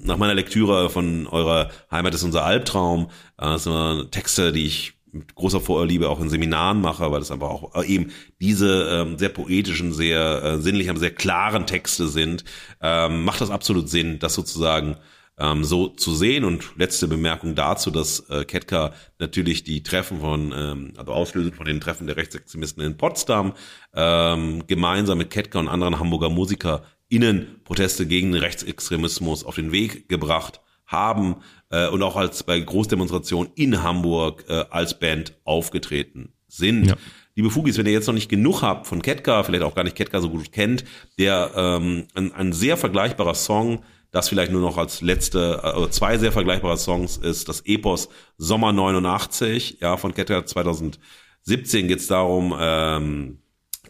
nach meiner Lektüre von eurer Heimat ist unser Albtraum, äh, das sind Texte, die ich mit großer Vorliebe auch in Seminaren mache, weil das einfach auch äh, eben diese ähm, sehr poetischen, sehr äh, sinnlichen, sehr klaren Texte sind, ähm, macht das absolut Sinn, das sozusagen ähm, so zu sehen. Und letzte Bemerkung dazu, dass äh, Ketka natürlich die Treffen von, ähm, also auslösend von den Treffen der Rechtsextremisten in Potsdam, ähm, gemeinsam mit Ketka und anderen Hamburger MusikerInnen Proteste gegen Rechtsextremismus auf den Weg gebracht haben äh, und auch als bei Großdemonstrationen in Hamburg äh, als Band aufgetreten sind. Ja. Liebe Fugis, wenn ihr jetzt noch nicht genug habt von Ketka, vielleicht auch gar nicht Ketka so gut kennt, der ähm, ein, ein sehr vergleichbarer Song, das vielleicht nur noch als letzte, äh, zwei sehr vergleichbare Songs ist das Epos Sommer 89, ja, von Ketter 2017 geht es darum, ähm,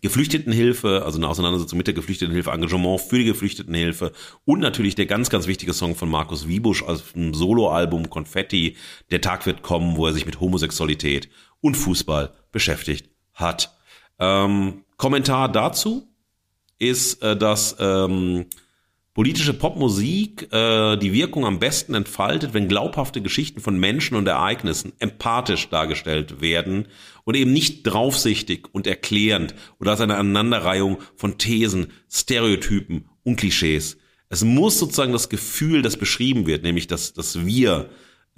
Geflüchtetenhilfe, also eine Auseinandersetzung mit der Geflüchtetenhilfe, Engagement für die Geflüchtetenhilfe und natürlich der ganz, ganz wichtige Song von Markus Wiebusch aus dem Soloalbum Konfetti, Der Tag wird kommen, wo er sich mit Homosexualität und Fußball beschäftigt hat. Ähm, Kommentar dazu ist, äh, dass ähm, politische Popmusik äh, die Wirkung am besten entfaltet, wenn glaubhafte Geschichten von Menschen und Ereignissen empathisch dargestellt werden und eben nicht draufsichtig und erklärend oder als eine Aneinanderreihung von Thesen, Stereotypen und Klischees. Es muss sozusagen das Gefühl, das beschrieben wird, nämlich dass, dass wir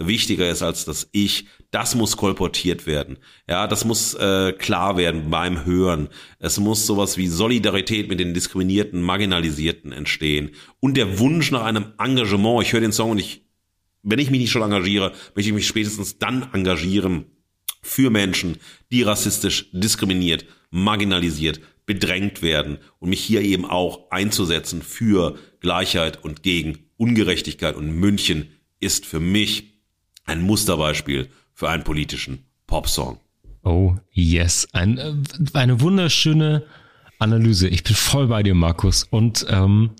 wichtiger ist als das Ich, das muss kolportiert werden. Ja, das muss äh, klar werden beim Hören. Es muss sowas wie Solidarität mit den diskriminierten, marginalisierten entstehen und der Wunsch nach einem Engagement. Ich höre den Song und ich, wenn ich mich nicht schon engagiere, möchte ich mich spätestens dann engagieren für Menschen, die rassistisch diskriminiert, marginalisiert, bedrängt werden und mich hier eben auch einzusetzen für Gleichheit und gegen Ungerechtigkeit und München ist für mich ein Musterbeispiel für einen politischen Popsong. Oh, yes. Ein, äh, eine wunderschöne Analyse. Ich bin voll bei dir, Markus. Und ähm,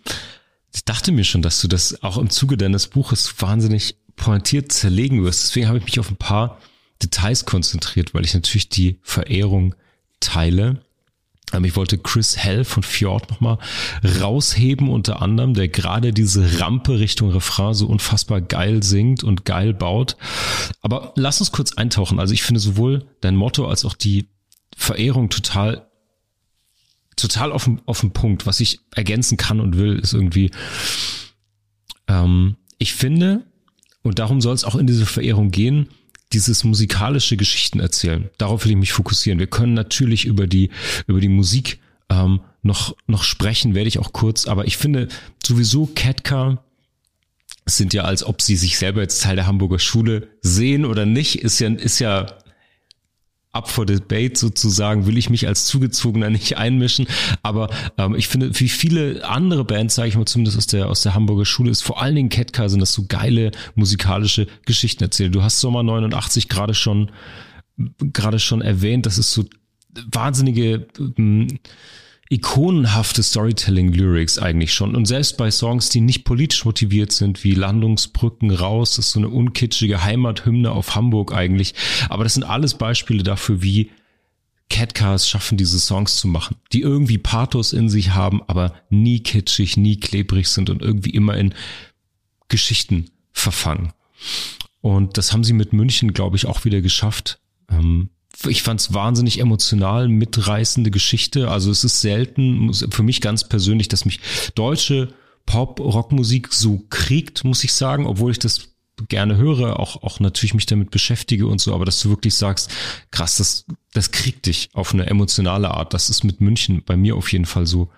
ich dachte mir schon, dass du das auch im Zuge deines Buches wahnsinnig pointiert zerlegen wirst. Deswegen habe ich mich auf ein paar Details konzentriert, weil ich natürlich die Verehrung teile. Ähm, ich wollte Chris Hell von Fjord nochmal rausheben, unter anderem, der gerade diese Rampe Richtung Refrain so unfassbar geil singt und geil baut. Aber lass uns kurz eintauchen. Also ich finde sowohl dein Motto als auch die Verehrung total, total auf, auf den Punkt. Was ich ergänzen kann und will, ist irgendwie, ähm, ich finde, und darum soll es auch in diese Verehrung gehen, dieses musikalische Geschichten erzählen. Darauf will ich mich fokussieren. Wir können natürlich über die, über die Musik ähm, noch, noch sprechen, werde ich auch kurz, aber ich finde sowieso Ketka sind ja, als ob sie sich selber jetzt Teil der Hamburger Schule sehen oder nicht, ist ja, ist ja up for debate sozusagen, will ich mich als Zugezogener nicht einmischen. Aber ähm, ich finde, wie viele andere Bands, sage ich mal zumindest aus der, aus der Hamburger Schule, ist vor allen Dingen Ketka, sind das so geile musikalische Geschichten erzählt. Du hast Sommer 89 gerade schon, gerade schon erwähnt, das ist so wahnsinnige ähm, ikonenhafte Storytelling-Lyrics eigentlich schon. Und selbst bei Songs, die nicht politisch motiviert sind, wie Landungsbrücken raus, ist so eine unkitschige Heimathymne auf Hamburg eigentlich. Aber das sind alles Beispiele dafür, wie Catcars schaffen, diese Songs zu machen, die irgendwie Pathos in sich haben, aber nie kitschig, nie klebrig sind und irgendwie immer in Geschichten verfangen. Und das haben sie mit München, glaube ich, auch wieder geschafft. Ähm, ich fand es wahnsinnig emotional, mitreißende Geschichte. Also es ist selten, für mich ganz persönlich, dass mich deutsche Pop-Rockmusik so kriegt, muss ich sagen, obwohl ich das gerne höre, auch, auch natürlich mich damit beschäftige und so, aber dass du wirklich sagst, krass, das, das kriegt dich auf eine emotionale Art. Das ist mit München bei mir auf jeden Fall so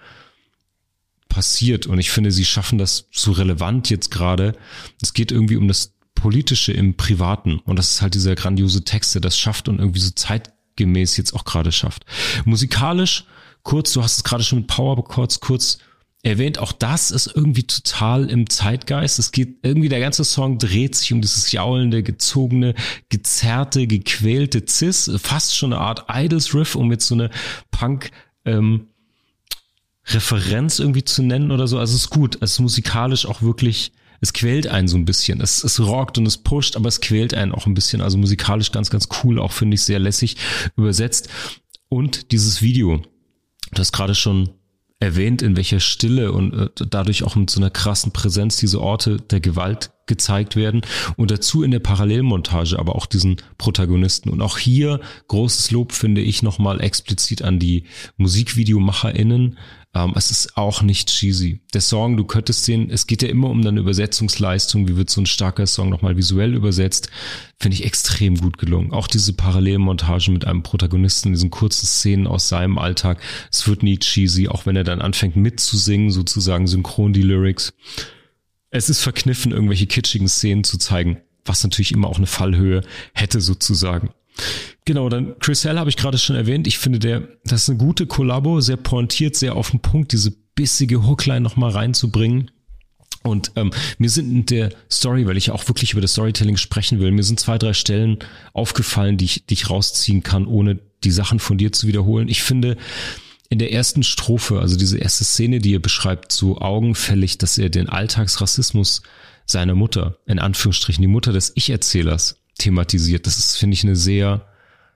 passiert und ich finde, sie schaffen das so relevant jetzt gerade. Es geht irgendwie um das Politische im Privaten. Und das ist halt dieser grandiose Text, der das schafft und irgendwie so zeitgemäß jetzt auch gerade schafft. Musikalisch, kurz, du hast es gerade schon mit Power Chords kurz erwähnt, auch das ist irgendwie total im Zeitgeist. Es geht irgendwie, der ganze Song dreht sich um dieses jaulende, gezogene, gezerrte, gequälte Cis, fast schon eine Art Idols Riff, um jetzt so eine Punk, ähm, Referenz irgendwie zu nennen oder so. Also es ist gut. Es ist musikalisch auch wirklich es quält einen so ein bisschen. Es, es rockt und es pusht, aber es quält einen auch ein bisschen. Also musikalisch ganz, ganz cool, auch finde ich sehr lässig übersetzt. Und dieses Video, du hast gerade schon erwähnt, in welcher Stille und äh, dadurch auch mit so einer krassen Präsenz diese Orte der Gewalt gezeigt werden und dazu in der Parallelmontage aber auch diesen Protagonisten und auch hier großes Lob finde ich nochmal explizit an die MusikvideomacherInnen, ähm, es ist auch nicht cheesy. Der Song, du könntest sehen, es geht ja immer um deine Übersetzungsleistung. Wie wird so ein starker Song nochmal visuell übersetzt? Finde ich extrem gut gelungen. Auch diese Parallelmontage mit einem Protagonisten, diesen kurzen Szenen aus seinem Alltag. Es wird nie cheesy, auch wenn er dann anfängt mitzusingen, sozusagen synchron die Lyrics. Es ist verkniffen, irgendwelche kitschigen Szenen zu zeigen, was natürlich immer auch eine Fallhöhe hätte sozusagen. Genau, dann Chris Hell habe ich gerade schon erwähnt. Ich finde, der, das ist eine gute Kollabo, sehr pointiert, sehr auf den Punkt, diese bissige Hookline nochmal reinzubringen. Und ähm, mir sind in der Story, weil ich auch wirklich über das Storytelling sprechen will, mir sind zwei, drei Stellen aufgefallen, die ich, die ich rausziehen kann, ohne die Sachen von dir zu wiederholen. Ich finde in der ersten Strophe, also diese erste Szene, die er beschreibt, so augenfällig, dass er den Alltagsrassismus seiner Mutter, in Anführungsstrichen die Mutter des Ich-Erzählers, thematisiert. Das ist, finde ich, eine sehr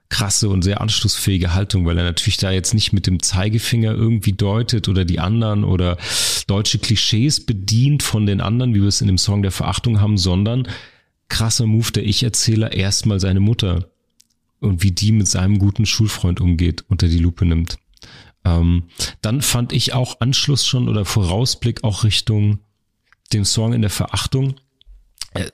krasse und sehr anschlussfähige Haltung, weil er natürlich da jetzt nicht mit dem Zeigefinger irgendwie deutet oder die anderen oder deutsche Klischees bedient von den anderen, wie wir es in dem Song der Verachtung haben, sondern krasser Move der Ich-Erzähler erstmal seine Mutter und wie die mit seinem guten Schulfreund umgeht, unter die Lupe nimmt. Ähm, dann fand ich auch Anschluss schon oder Vorausblick auch Richtung dem Song in der Verachtung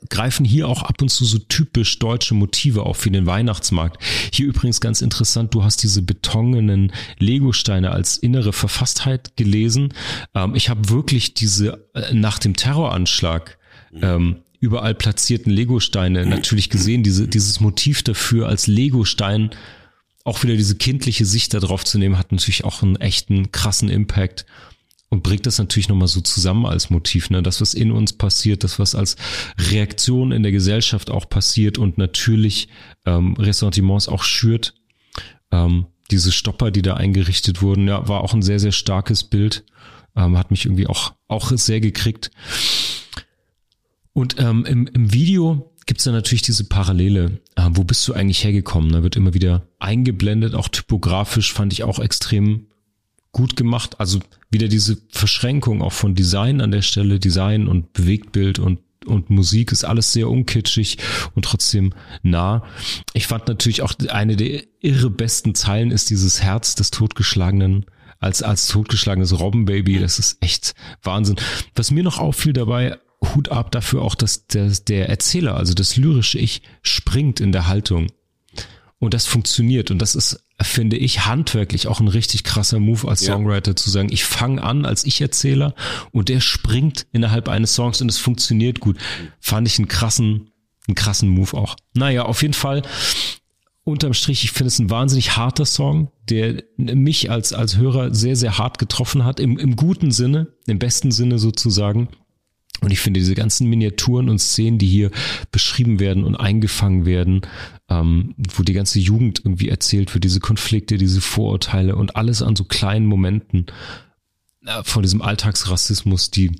greifen hier auch ab und zu so typisch deutsche Motive auf wie den Weihnachtsmarkt. Hier übrigens ganz interessant, du hast diese betongenen Legosteine als innere Verfasstheit gelesen. Ähm, ich habe wirklich diese äh, nach dem Terroranschlag ähm, überall platzierten Legosteine natürlich gesehen, diese, dieses Motiv dafür als Legostein auch wieder diese kindliche Sicht darauf zu nehmen, hat natürlich auch einen echten krassen Impact und bringt das natürlich nochmal so zusammen als Motiv, ne? Das, was in uns passiert, das, was als Reaktion in der Gesellschaft auch passiert und natürlich ähm, Ressentiments auch schürt. Ähm, diese Stopper, die da eingerichtet wurden, ja, war auch ein sehr, sehr starkes Bild. Ähm, hat mich irgendwie auch, auch sehr gekriegt. Und ähm, im, im Video gibt's da natürlich diese Parallele. Äh, wo bist du eigentlich hergekommen? Da wird immer wieder eingeblendet, auch typografisch fand ich auch extrem gut gemacht. Also wieder diese Verschränkung auch von Design an der Stelle, Design und Bewegtbild und und Musik ist alles sehr unkitschig und trotzdem nah. Ich fand natürlich auch eine der irre besten Zeilen ist dieses Herz des totgeschlagenen als als totgeschlagenes Robbenbaby. Das ist echt Wahnsinn. Was mir noch auffiel dabei, Hut ab dafür auch, dass der, der Erzähler, also das lyrische Ich, springt in der Haltung. Und das funktioniert. Und das ist finde ich handwerklich auch ein richtig krasser Move als Songwriter ja. zu sagen, ich fange an als Ich-Erzähler und der springt innerhalb eines Songs und es funktioniert gut. Fand ich einen krassen, einen krassen Move auch. Naja, auf jeden Fall unterm Strich, ich finde es ein wahnsinnig harter Song, der mich als, als Hörer sehr, sehr hart getroffen hat, im, im guten Sinne, im besten Sinne sozusagen. Und ich finde diese ganzen Miniaturen und Szenen, die hier beschrieben werden und eingefangen werden, ähm, wo die ganze Jugend irgendwie erzählt wird, diese Konflikte, diese Vorurteile und alles an so kleinen Momenten äh, von diesem Alltagsrassismus, die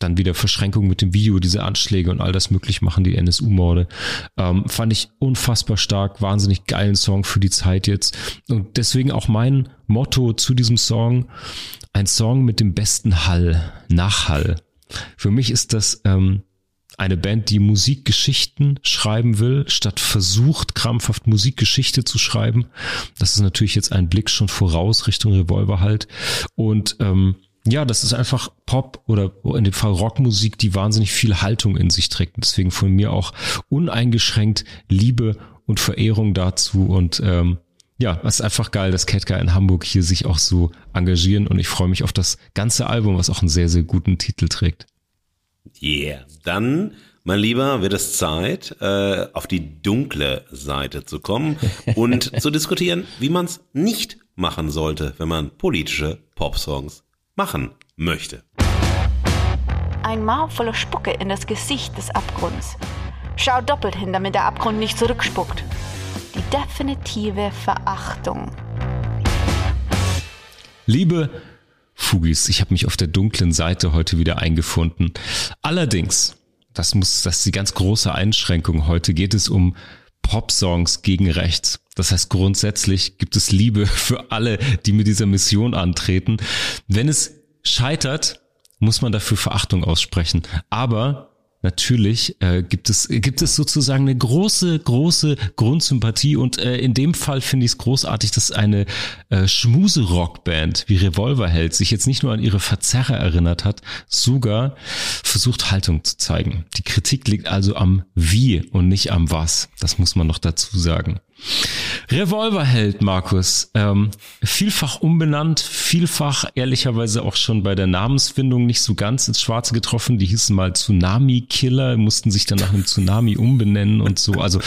dann wieder Verschränkung mit dem Video, diese Anschläge und all das möglich machen, die NSU-Morde, ähm, fand ich unfassbar stark, wahnsinnig geilen Song für die Zeit jetzt. Und deswegen auch mein Motto zu diesem Song, ein Song mit dem besten Hall, Nachhall. Für mich ist das ähm, eine Band, die Musikgeschichten schreiben will, statt versucht, krampfhaft Musikgeschichte zu schreiben. Das ist natürlich jetzt ein Blick schon voraus Richtung Revolver halt. Und ähm, ja, das ist einfach Pop oder in dem Fall Rockmusik, die wahnsinnig viel Haltung in sich trägt. Deswegen von mir auch uneingeschränkt Liebe und Verehrung dazu. Und ähm, ja, es ist einfach geil, dass Ketka in Hamburg hier sich auch so engagieren. Und ich freue mich auf das ganze Album, was auch einen sehr, sehr guten Titel trägt. Yeah. Dann, mein Lieber, wird es Zeit, äh, auf die dunkle Seite zu kommen und zu diskutieren, wie man es nicht machen sollte, wenn man politische Popsongs machen möchte. Ein Maul voller Spucke in das Gesicht des Abgrunds. Schau doppelt hin, damit der Abgrund nicht zurückspuckt. Die definitive Verachtung. Liebe Fugis, ich habe mich auf der dunklen Seite heute wieder eingefunden. Allerdings das muss, das ist die ganz große Einschränkung. Heute geht es um Pop-Songs gegen rechts. Das heißt, grundsätzlich gibt es Liebe für alle, die mit dieser Mission antreten. Wenn es scheitert, muss man dafür Verachtung aussprechen. Aber natürlich äh, gibt es gibt es sozusagen eine große große Grundsympathie und äh, in dem Fall finde ich es großartig, dass eine äh, Schmuse Rockband wie Revolverheld sich jetzt nicht nur an ihre Verzerrer erinnert hat, sogar versucht Haltung zu zeigen. Die Kritik liegt also am Wie und nicht am Was. Das muss man noch dazu sagen. Revolverheld, Markus. Ähm, vielfach umbenannt, vielfach ehrlicherweise auch schon bei der Namensfindung nicht so ganz ins Schwarze getroffen. Die hießen mal Tsunami Killer, mussten sich dann nach einem Tsunami umbenennen und so. Also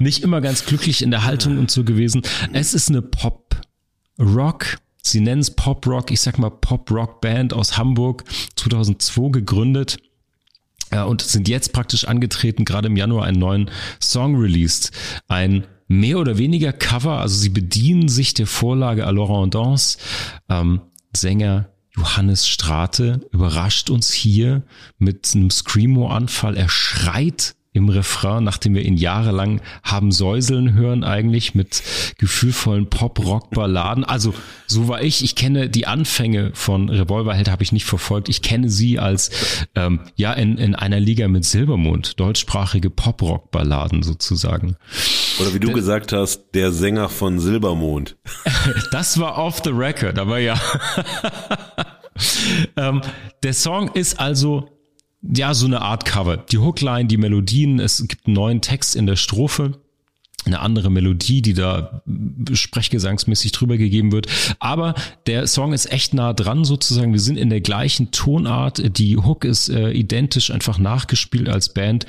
nicht immer ganz glücklich in der Haltung und so gewesen. Es ist eine Pop-Rock. Sie nennen es Pop-Rock, ich sag mal Pop-Rock-Band aus Hamburg, 2002 gegründet und sind jetzt praktisch angetreten, gerade im Januar einen neuen Song released. Ein mehr oder weniger Cover, also sie bedienen sich der Vorlage à Laurent Dance. Ähm, Sänger Johannes Strate überrascht uns hier mit einem Screamo-Anfall. Er schreit im Refrain, nachdem wir ihn jahrelang haben säuseln hören, eigentlich mit gefühlvollen Pop-Rock-Balladen. Also so war ich. Ich kenne die Anfänge von Revolverheld, habe ich nicht verfolgt. Ich kenne sie als ähm, ja in, in einer Liga mit Silbermond, deutschsprachige Pop-Rock-Balladen sozusagen. Oder wie du gesagt hast, der Sänger von Silbermond. das war off the record, aber ja. ähm, der Song ist also ja, so eine Art Cover. Die Hookline, die Melodien, es gibt einen neuen Text in der Strophe eine andere Melodie, die da sprechgesangsmäßig drüber gegeben wird. Aber der Song ist echt nah dran sozusagen. Wir sind in der gleichen Tonart. Die Hook ist äh, identisch einfach nachgespielt als Band.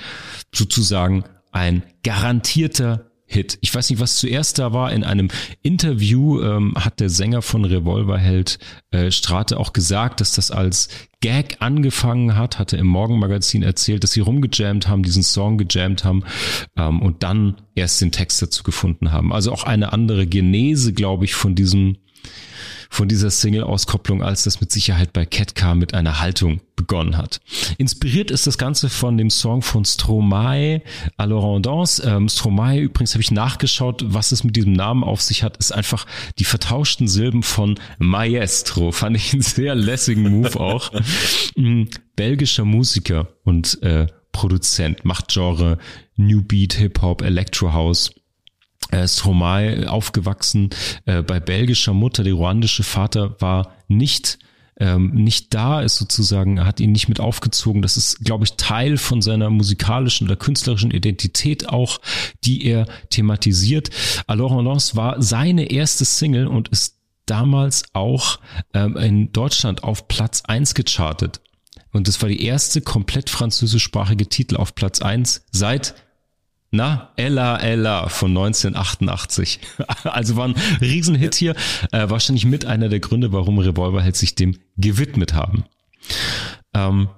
Sozusagen ein garantierter Hit. Ich weiß nicht, was zuerst da war. In einem Interview ähm, hat der Sänger von Revolverheld äh, Strate auch gesagt, dass das als Gag angefangen hat, hatte im Morgenmagazin erzählt, dass sie rumgejammt haben, diesen Song gejammt haben ähm, und dann erst den Text dazu gefunden haben. Also auch eine andere Genese, glaube ich, von diesem von dieser Single-Auskopplung, als das mit Sicherheit bei Ketka mit einer Haltung begonnen hat. Inspiriert ist das Ganze von dem Song von Stromae, à Laurent Dance. Ähm, Stromae, übrigens habe ich nachgeschaut, was es mit diesem Namen auf sich hat, ist einfach die vertauschten Silben von Maestro. Fand ich einen sehr lässigen Move auch. Mm, belgischer Musiker und äh, Produzent, macht Genre New Beat, Hip-Hop, Electro House äh, Stromae aufgewachsen äh, bei belgischer Mutter. Der ruandische Vater war nicht ähm, nicht da ist sozusagen, hat ihn nicht mit aufgezogen. Das ist, glaube ich, Teil von seiner musikalischen oder künstlerischen Identität auch, die er thematisiert. Alors Lance war seine erste Single und ist damals auch ähm, in Deutschland auf Platz eins gechartet. Und das war die erste komplett französischsprachige Titel auf Platz eins seit na, Ella Ella von 1988. Also war ein Riesenhit hier. Äh, wahrscheinlich mit einer der Gründe, warum Revolverheld sich dem gewidmet haben. Ähm,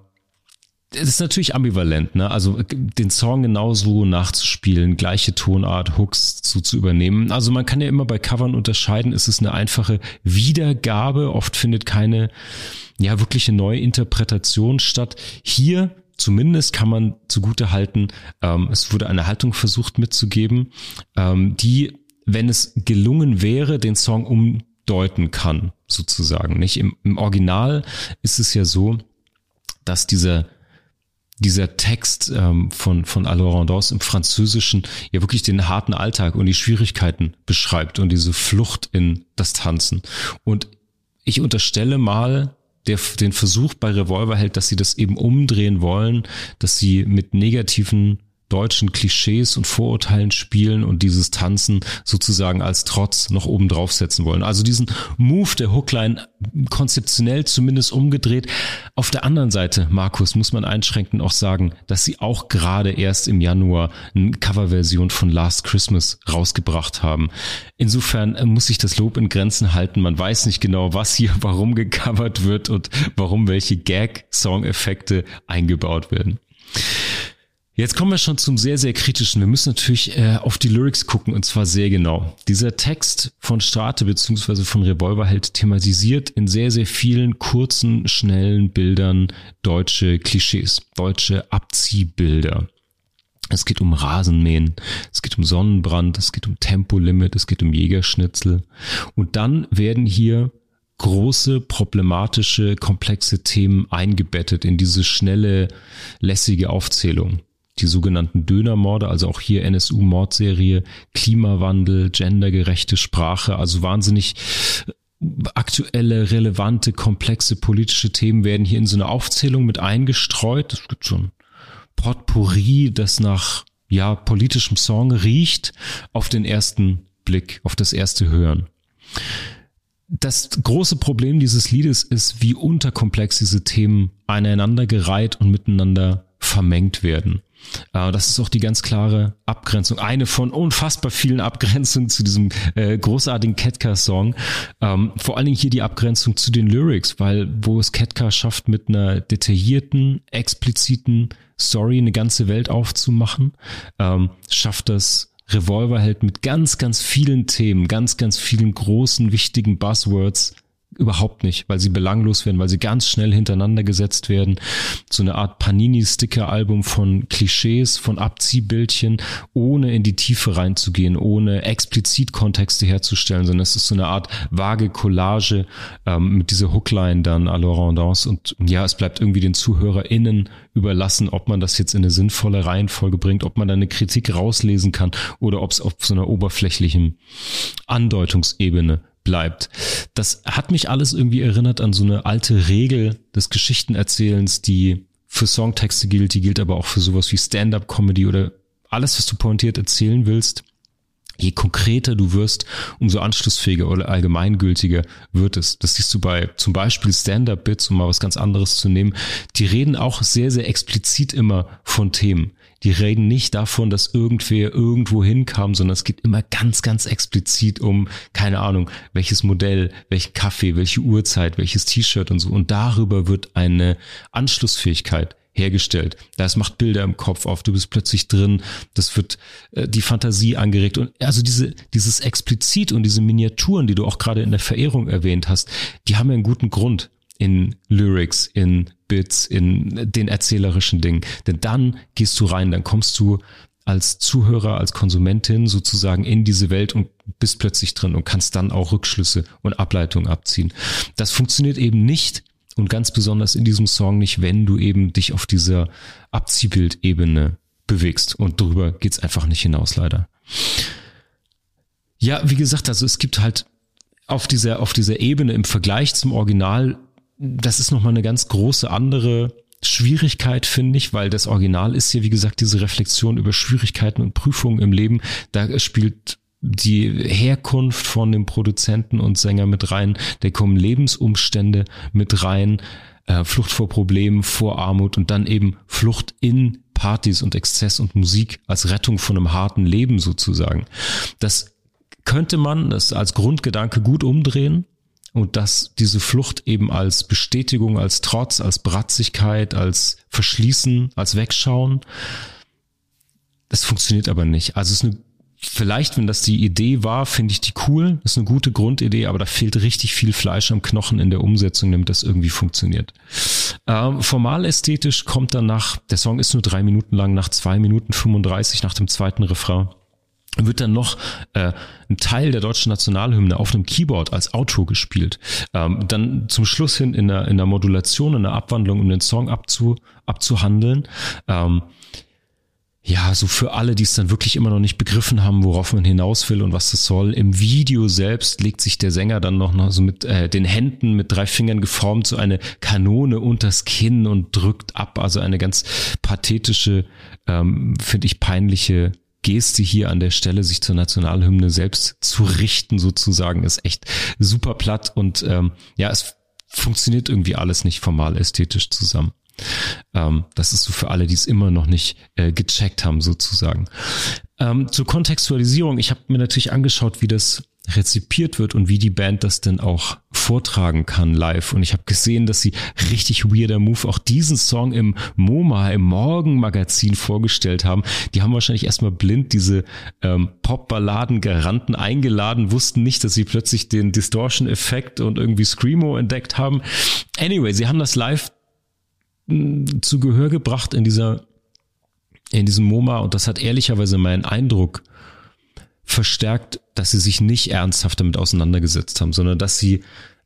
es ist natürlich ambivalent, ne? Also den Song genauso nachzuspielen, gleiche Tonart, Hooks zu, zu übernehmen. Also man kann ja immer bei Covern unterscheiden, ist es eine einfache Wiedergabe, oft findet keine ja wirkliche Neuinterpretation statt. Hier zumindest kann man zugute halten, ähm, es wurde eine Haltung versucht mitzugeben, ähm, die, wenn es gelungen wäre, den Song umdeuten kann, sozusagen. Nicht im, im Original ist es ja so, dass dieser dieser Text ähm, von, von Alain im Französischen ja wirklich den harten Alltag und die Schwierigkeiten beschreibt und diese Flucht in das Tanzen. Und ich unterstelle mal, der, den Versuch bei Revolver hält, dass sie das eben umdrehen wollen, dass sie mit negativen deutschen Klischees und Vorurteilen spielen und dieses Tanzen sozusagen als Trotz noch oben draufsetzen wollen. Also diesen Move der Hookline konzeptionell zumindest umgedreht. Auf der anderen Seite, Markus, muss man einschränkend auch sagen, dass sie auch gerade erst im Januar eine Coverversion von Last Christmas rausgebracht haben. Insofern muss sich das Lob in Grenzen halten. Man weiß nicht genau, was hier warum gecovert wird und warum welche Gag-Song-Effekte eingebaut werden. Jetzt kommen wir schon zum sehr, sehr kritischen. Wir müssen natürlich äh, auf die Lyrics gucken und zwar sehr genau. Dieser Text von Strate beziehungsweise von Revolverheld thematisiert in sehr, sehr vielen kurzen, schnellen Bildern deutsche Klischees, deutsche Abziehbilder. Es geht um Rasenmähen, es geht um Sonnenbrand, es geht um Tempolimit, es geht um Jägerschnitzel. Und dann werden hier große, problematische, komplexe Themen eingebettet in diese schnelle, lässige Aufzählung die sogenannten Dönermorde, also auch hier NSU-Mordserie, Klimawandel, gendergerechte Sprache, also wahnsinnig äh, aktuelle, relevante, komplexe politische Themen werden hier in so eine Aufzählung mit eingestreut. Es gibt schon Potpourri, das nach ja politischem Song riecht, auf den ersten Blick, auf das erste Hören. Das große Problem dieses Liedes ist, wie unterkomplex diese Themen aneinandergereiht und miteinander vermengt werden. Äh, das ist auch die ganz klare Abgrenzung. Eine von unfassbar vielen Abgrenzungen zu diesem äh, großartigen Ketka-Song. Ähm, vor allen Dingen hier die Abgrenzung zu den Lyrics, weil wo es Ketka schafft, mit einer detaillierten, expliziten Story eine ganze Welt aufzumachen, ähm, schafft das Revolverheld mit ganz, ganz vielen Themen, ganz, ganz vielen großen, wichtigen Buzzwords überhaupt nicht, weil sie belanglos werden, weil sie ganz schnell hintereinander gesetzt werden. So eine Art Panini-Sticker-Album von Klischees, von Abziehbildchen, ohne in die Tiefe reinzugehen, ohne explizit Kontexte herzustellen, sondern es ist so eine Art vage Collage ähm, mit dieser Hookline dann à Laurent Dance und ja, es bleibt irgendwie den ZuhörerInnen überlassen, ob man das jetzt in eine sinnvolle Reihenfolge bringt, ob man da eine Kritik rauslesen kann oder ob es auf so einer oberflächlichen Andeutungsebene bleibt. Das hat mich alles irgendwie erinnert an so eine alte Regel des Geschichtenerzählens, die für Songtexte gilt, die gilt aber auch für sowas wie Stand-up-Comedy oder alles, was du pointiert erzählen willst. Je konkreter du wirst, umso anschlussfähiger oder allgemeingültiger wird es. Das siehst du bei zum Beispiel Stand-up-Bits, um mal was ganz anderes zu nehmen. Die reden auch sehr, sehr explizit immer von Themen die reden nicht davon, dass irgendwer irgendwo hinkam, sondern es geht immer ganz, ganz explizit um, keine Ahnung, welches Modell, welchen Kaffee, welche Uhrzeit, welches T-Shirt und so. Und darüber wird eine Anschlussfähigkeit hergestellt. Das macht Bilder im Kopf auf, du bist plötzlich drin, das wird äh, die Fantasie angeregt und also diese dieses explizit und diese Miniaturen, die du auch gerade in der Verehrung erwähnt hast, die haben ja einen guten Grund in Lyrics, in Bits, in den erzählerischen Dingen. Denn dann gehst du rein, dann kommst du als Zuhörer, als Konsumentin sozusagen in diese Welt und bist plötzlich drin und kannst dann auch Rückschlüsse und Ableitungen abziehen. Das funktioniert eben nicht und ganz besonders in diesem Song nicht, wenn du eben dich auf dieser Abziehbildebene bewegst und darüber geht's einfach nicht hinaus, leider. Ja, wie gesagt, also es gibt halt auf dieser, auf dieser Ebene im Vergleich zum Original das ist nochmal eine ganz große andere Schwierigkeit, finde ich, weil das Original ist ja, wie gesagt, diese Reflexion über Schwierigkeiten und Prüfungen im Leben. Da spielt die Herkunft von dem Produzenten und Sänger mit rein, da kommen Lebensumstände mit rein, äh, Flucht vor Problemen, vor Armut und dann eben Flucht in Partys und Exzess und Musik als Rettung von einem harten Leben sozusagen. Das könnte man das als Grundgedanke gut umdrehen und dass diese Flucht eben als Bestätigung, als Trotz, als Bratzigkeit, als Verschließen, als Wegschauen, das funktioniert aber nicht. Also es ist eine, vielleicht, wenn das die Idee war, finde ich die cool, das ist eine gute Grundidee, aber da fehlt richtig viel Fleisch am Knochen in der Umsetzung, damit das irgendwie funktioniert. Ähm, formal ästhetisch kommt dann nach, der Song ist nur drei Minuten lang, nach zwei Minuten 35 nach dem zweiten Refrain wird dann noch äh, ein Teil der deutschen Nationalhymne auf einem Keyboard als Outro gespielt. Ähm, dann zum Schluss hin in der, in der Modulation, in der Abwandlung, um den Song abzu, abzuhandeln. Ähm, ja, so für alle, die es dann wirklich immer noch nicht begriffen haben, worauf man hinaus will und was das soll. Im Video selbst legt sich der Sänger dann noch, noch so mit äh, den Händen mit drei Fingern geformt so eine Kanone unters Kinn und drückt ab. Also eine ganz pathetische, ähm, finde ich peinliche Geste hier an der Stelle, sich zur Nationalhymne selbst zu richten, sozusagen, ist echt super platt und ähm, ja, es funktioniert irgendwie alles nicht formal ästhetisch zusammen. Ähm, das ist so für alle, die es immer noch nicht äh, gecheckt haben, sozusagen. Ähm, zur Kontextualisierung, ich habe mir natürlich angeschaut, wie das rezipiert wird und wie die Band das denn auch vortragen kann live. Und ich habe gesehen, dass sie richtig weirder Move auch diesen Song im MoMA, im Morgenmagazin vorgestellt haben. Die haben wahrscheinlich erstmal blind diese ähm, Pop-Balladen-Garanten eingeladen, wussten nicht, dass sie plötzlich den Distortion-Effekt und irgendwie Screamo entdeckt haben. Anyway, sie haben das live hm, zu Gehör gebracht in dieser in diesem MoMA und das hat ehrlicherweise meinen Eindruck verstärkt, dass sie sich nicht ernsthaft damit auseinandergesetzt haben, sondern dass sie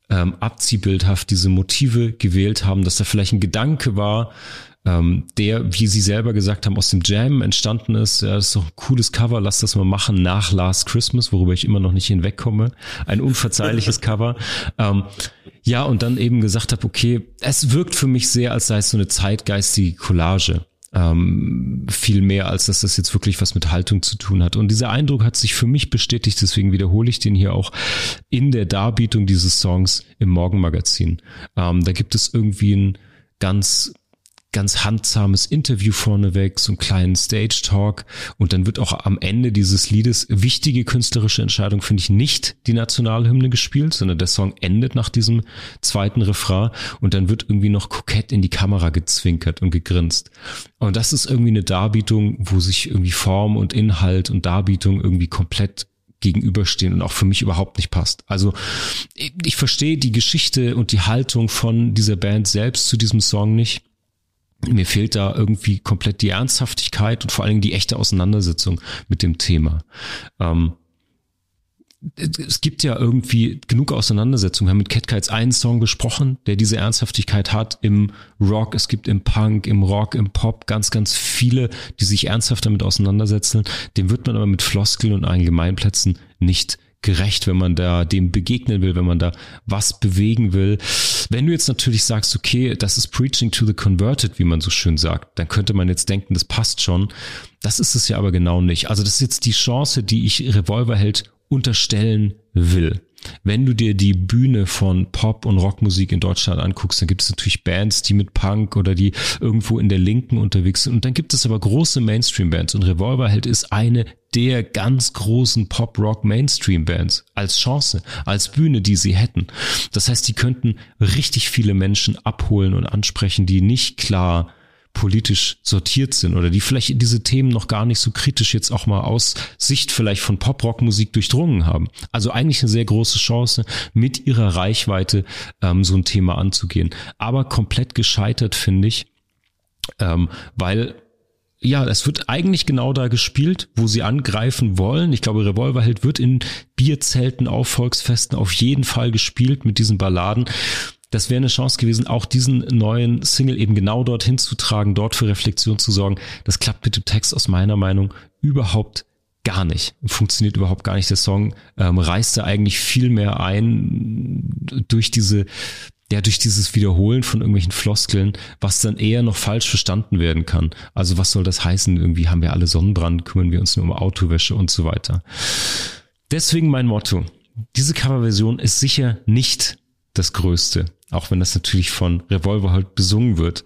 ähm, abziehbildhaft diese Motive gewählt haben, dass da vielleicht ein Gedanke war, ähm, der, wie sie selber gesagt haben, aus dem Jam entstanden ist. Ja, das ist doch ein cooles Cover, lass das mal machen nach Last Christmas, worüber ich immer noch nicht hinwegkomme. Ein unverzeihliches Cover. Ähm, ja, und dann eben gesagt habe, okay, es wirkt für mich sehr, als sei es so eine zeitgeistige Collage ähm, viel mehr, als dass das jetzt wirklich was mit Haltung zu tun hat. Und dieser Eindruck hat sich für mich bestätigt, deswegen wiederhole ich den hier auch in der Darbietung dieses Songs im Morgenmagazin. Ähm, da gibt es irgendwie ein ganz ganz handsames Interview vorneweg, so einen kleinen Stage Talk und dann wird auch am Ende dieses Liedes wichtige künstlerische Entscheidung finde ich nicht die Nationalhymne gespielt, sondern der Song endet nach diesem zweiten Refrain und dann wird irgendwie noch kokett in die Kamera gezwinkert und gegrinst. Und das ist irgendwie eine Darbietung, wo sich irgendwie Form und Inhalt und Darbietung irgendwie komplett gegenüberstehen und auch für mich überhaupt nicht passt. Also ich verstehe die Geschichte und die Haltung von dieser Band selbst zu diesem Song nicht mir fehlt da irgendwie komplett die Ernsthaftigkeit und vor allen Dingen die echte Auseinandersetzung mit dem Thema. Ähm, es gibt ja irgendwie genug Auseinandersetzungen. Wir haben mit Cat Kites einen Song besprochen, der diese Ernsthaftigkeit hat im Rock. Es gibt im Punk, im Rock, im Pop ganz, ganz viele, die sich ernsthaft damit auseinandersetzen. Dem wird man aber mit Floskeln und Allgemeinplätzen nicht gerecht, wenn man da dem begegnen will, wenn man da was bewegen will. Wenn du jetzt natürlich sagst, okay, das ist Preaching to the Converted, wie man so schön sagt, dann könnte man jetzt denken, das passt schon. Das ist es ja aber genau nicht. Also das ist jetzt die Chance, die ich Revolverheld unterstellen will. Wenn du dir die Bühne von Pop- und Rockmusik in Deutschland anguckst, dann gibt es natürlich Bands, die mit Punk oder die irgendwo in der Linken unterwegs sind. Und dann gibt es aber große Mainstream-Bands. Und Revolverheld ist eine der ganz großen Pop-Rock-Mainstream-Bands als Chance, als Bühne, die sie hätten. Das heißt, die könnten richtig viele Menschen abholen und ansprechen, die nicht klar politisch sortiert sind oder die vielleicht diese Themen noch gar nicht so kritisch jetzt auch mal aus Sicht vielleicht von Pop-Rock-Musik durchdrungen haben. Also eigentlich eine sehr große Chance, mit ihrer Reichweite ähm, so ein Thema anzugehen. Aber komplett gescheitert, finde ich, ähm, weil ja, es wird eigentlich genau da gespielt, wo sie angreifen wollen. Ich glaube, Revolverheld wird in Bierzelten auf Volksfesten auf jeden Fall gespielt mit diesen Balladen das wäre eine Chance gewesen, auch diesen neuen Single eben genau dorthin zu tragen, dort für Reflexion zu sorgen. Das klappt mit dem Text aus meiner Meinung überhaupt gar nicht. Funktioniert überhaupt gar nicht. Der Song ähm, reißt da eigentlich viel mehr ein durch diese ja, durch dieses Wiederholen von irgendwelchen Floskeln, was dann eher noch falsch verstanden werden kann. Also was soll das heißen? Irgendwie haben wir alle Sonnenbrand, kümmern wir uns nur um Autowäsche und so weiter. Deswegen mein Motto. Diese Coverversion ist sicher nicht das Größte. Auch wenn das natürlich von Revolver halt besungen wird.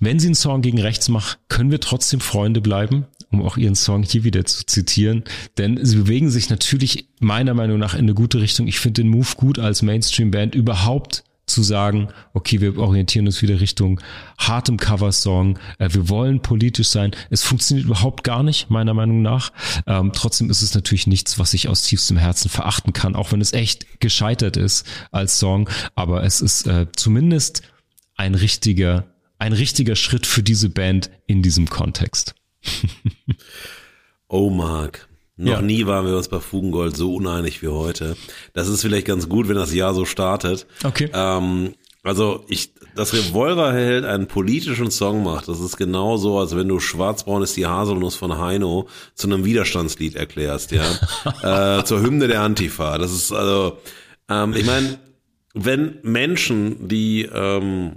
Wenn sie einen Song gegen rechts macht, können wir trotzdem Freunde bleiben, um auch ihren Song hier wieder zu zitieren. Denn sie bewegen sich natürlich meiner Meinung nach in eine gute Richtung. Ich finde den Move gut als Mainstream-Band überhaupt zu sagen, okay, wir orientieren uns wieder Richtung hartem Coversong, äh, wir wollen politisch sein. Es funktioniert überhaupt gar nicht, meiner Meinung nach. Ähm, trotzdem ist es natürlich nichts, was ich aus tiefstem Herzen verachten kann, auch wenn es echt gescheitert ist als Song. Aber es ist äh, zumindest ein richtiger, ein richtiger Schritt für diese Band in diesem Kontext. oh, Mark. Noch ja. nie waren wir uns bei Fugengold so uneinig wie heute. Das ist vielleicht ganz gut, wenn das Jahr so startet. Okay. Ähm, also ich, das Revolverheld einen politischen Song macht, das ist genauso, als wenn du Schwarzbraun ist die Haselnuss von Heino zu einem Widerstandslied erklärst, ja. äh, zur Hymne der Antifa. Das ist also, ähm, ich meine, wenn Menschen, die ähm,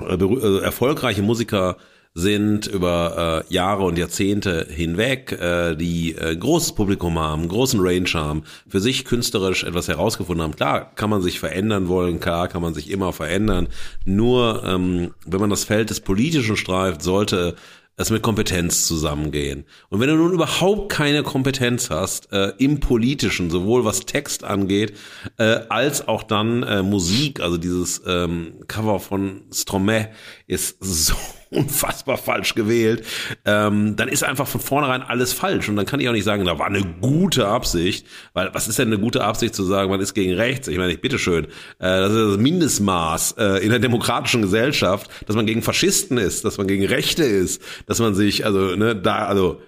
äh, erfolgreiche Musiker sind über äh, Jahre und Jahrzehnte hinweg, äh, die äh, großes Publikum haben, großen Range haben, für sich künstlerisch etwas herausgefunden haben. Klar, kann man sich verändern wollen, klar, kann man sich immer verändern. Nur ähm, wenn man das Feld des Politischen streift, sollte das mit Kompetenz zusammengehen. Und wenn du nun überhaupt keine Kompetenz hast, äh, im Politischen, sowohl was Text angeht, äh, als auch dann äh, Musik, also dieses ähm, Cover von Stromae ist so unfassbar falsch gewählt, ähm, dann ist einfach von vornherein alles falsch. Und dann kann ich auch nicht sagen, da war eine gute Absicht, weil was ist denn eine gute Absicht zu sagen, man ist gegen rechts? Ich meine, ich bitteschön, äh, das ist das Mindestmaß äh, in der demokratischen Gesellschaft, dass man gegen Faschisten ist, dass man gegen Rechte ist, dass man sich, also, ne, da, also,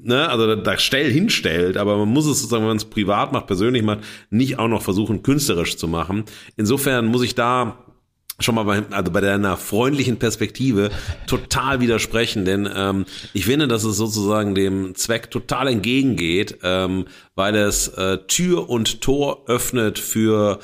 ne, also da, da stell hinstellt, aber man muss es sozusagen, wenn man es privat macht, persönlich macht, nicht auch noch versuchen, künstlerisch zu machen. Insofern muss ich da schon mal bei, also bei deiner freundlichen Perspektive total widersprechen, denn ähm, ich finde, dass es sozusagen dem Zweck total entgegengeht, ähm, weil es äh, Tür und Tor öffnet für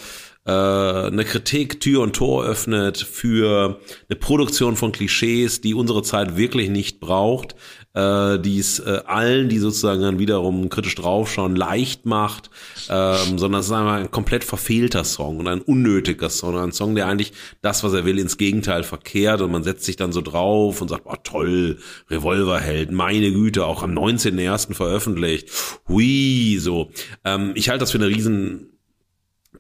äh, eine Kritik Tür und Tor öffnet für eine Produktion von Klischees, die unsere Zeit wirklich nicht braucht, äh, die es äh, allen, die sozusagen dann wiederum kritisch draufschauen, leicht macht, ähm, sondern es ist einfach ein komplett verfehlter Song und ein unnötiger Song, ein Song, der eigentlich das, was er will, ins Gegenteil verkehrt und man setzt sich dann so drauf und sagt, oh toll, Revolverheld, meine Güte, auch am 19.01. veröffentlicht, hui, so. Ähm, ich halte das für eine riesen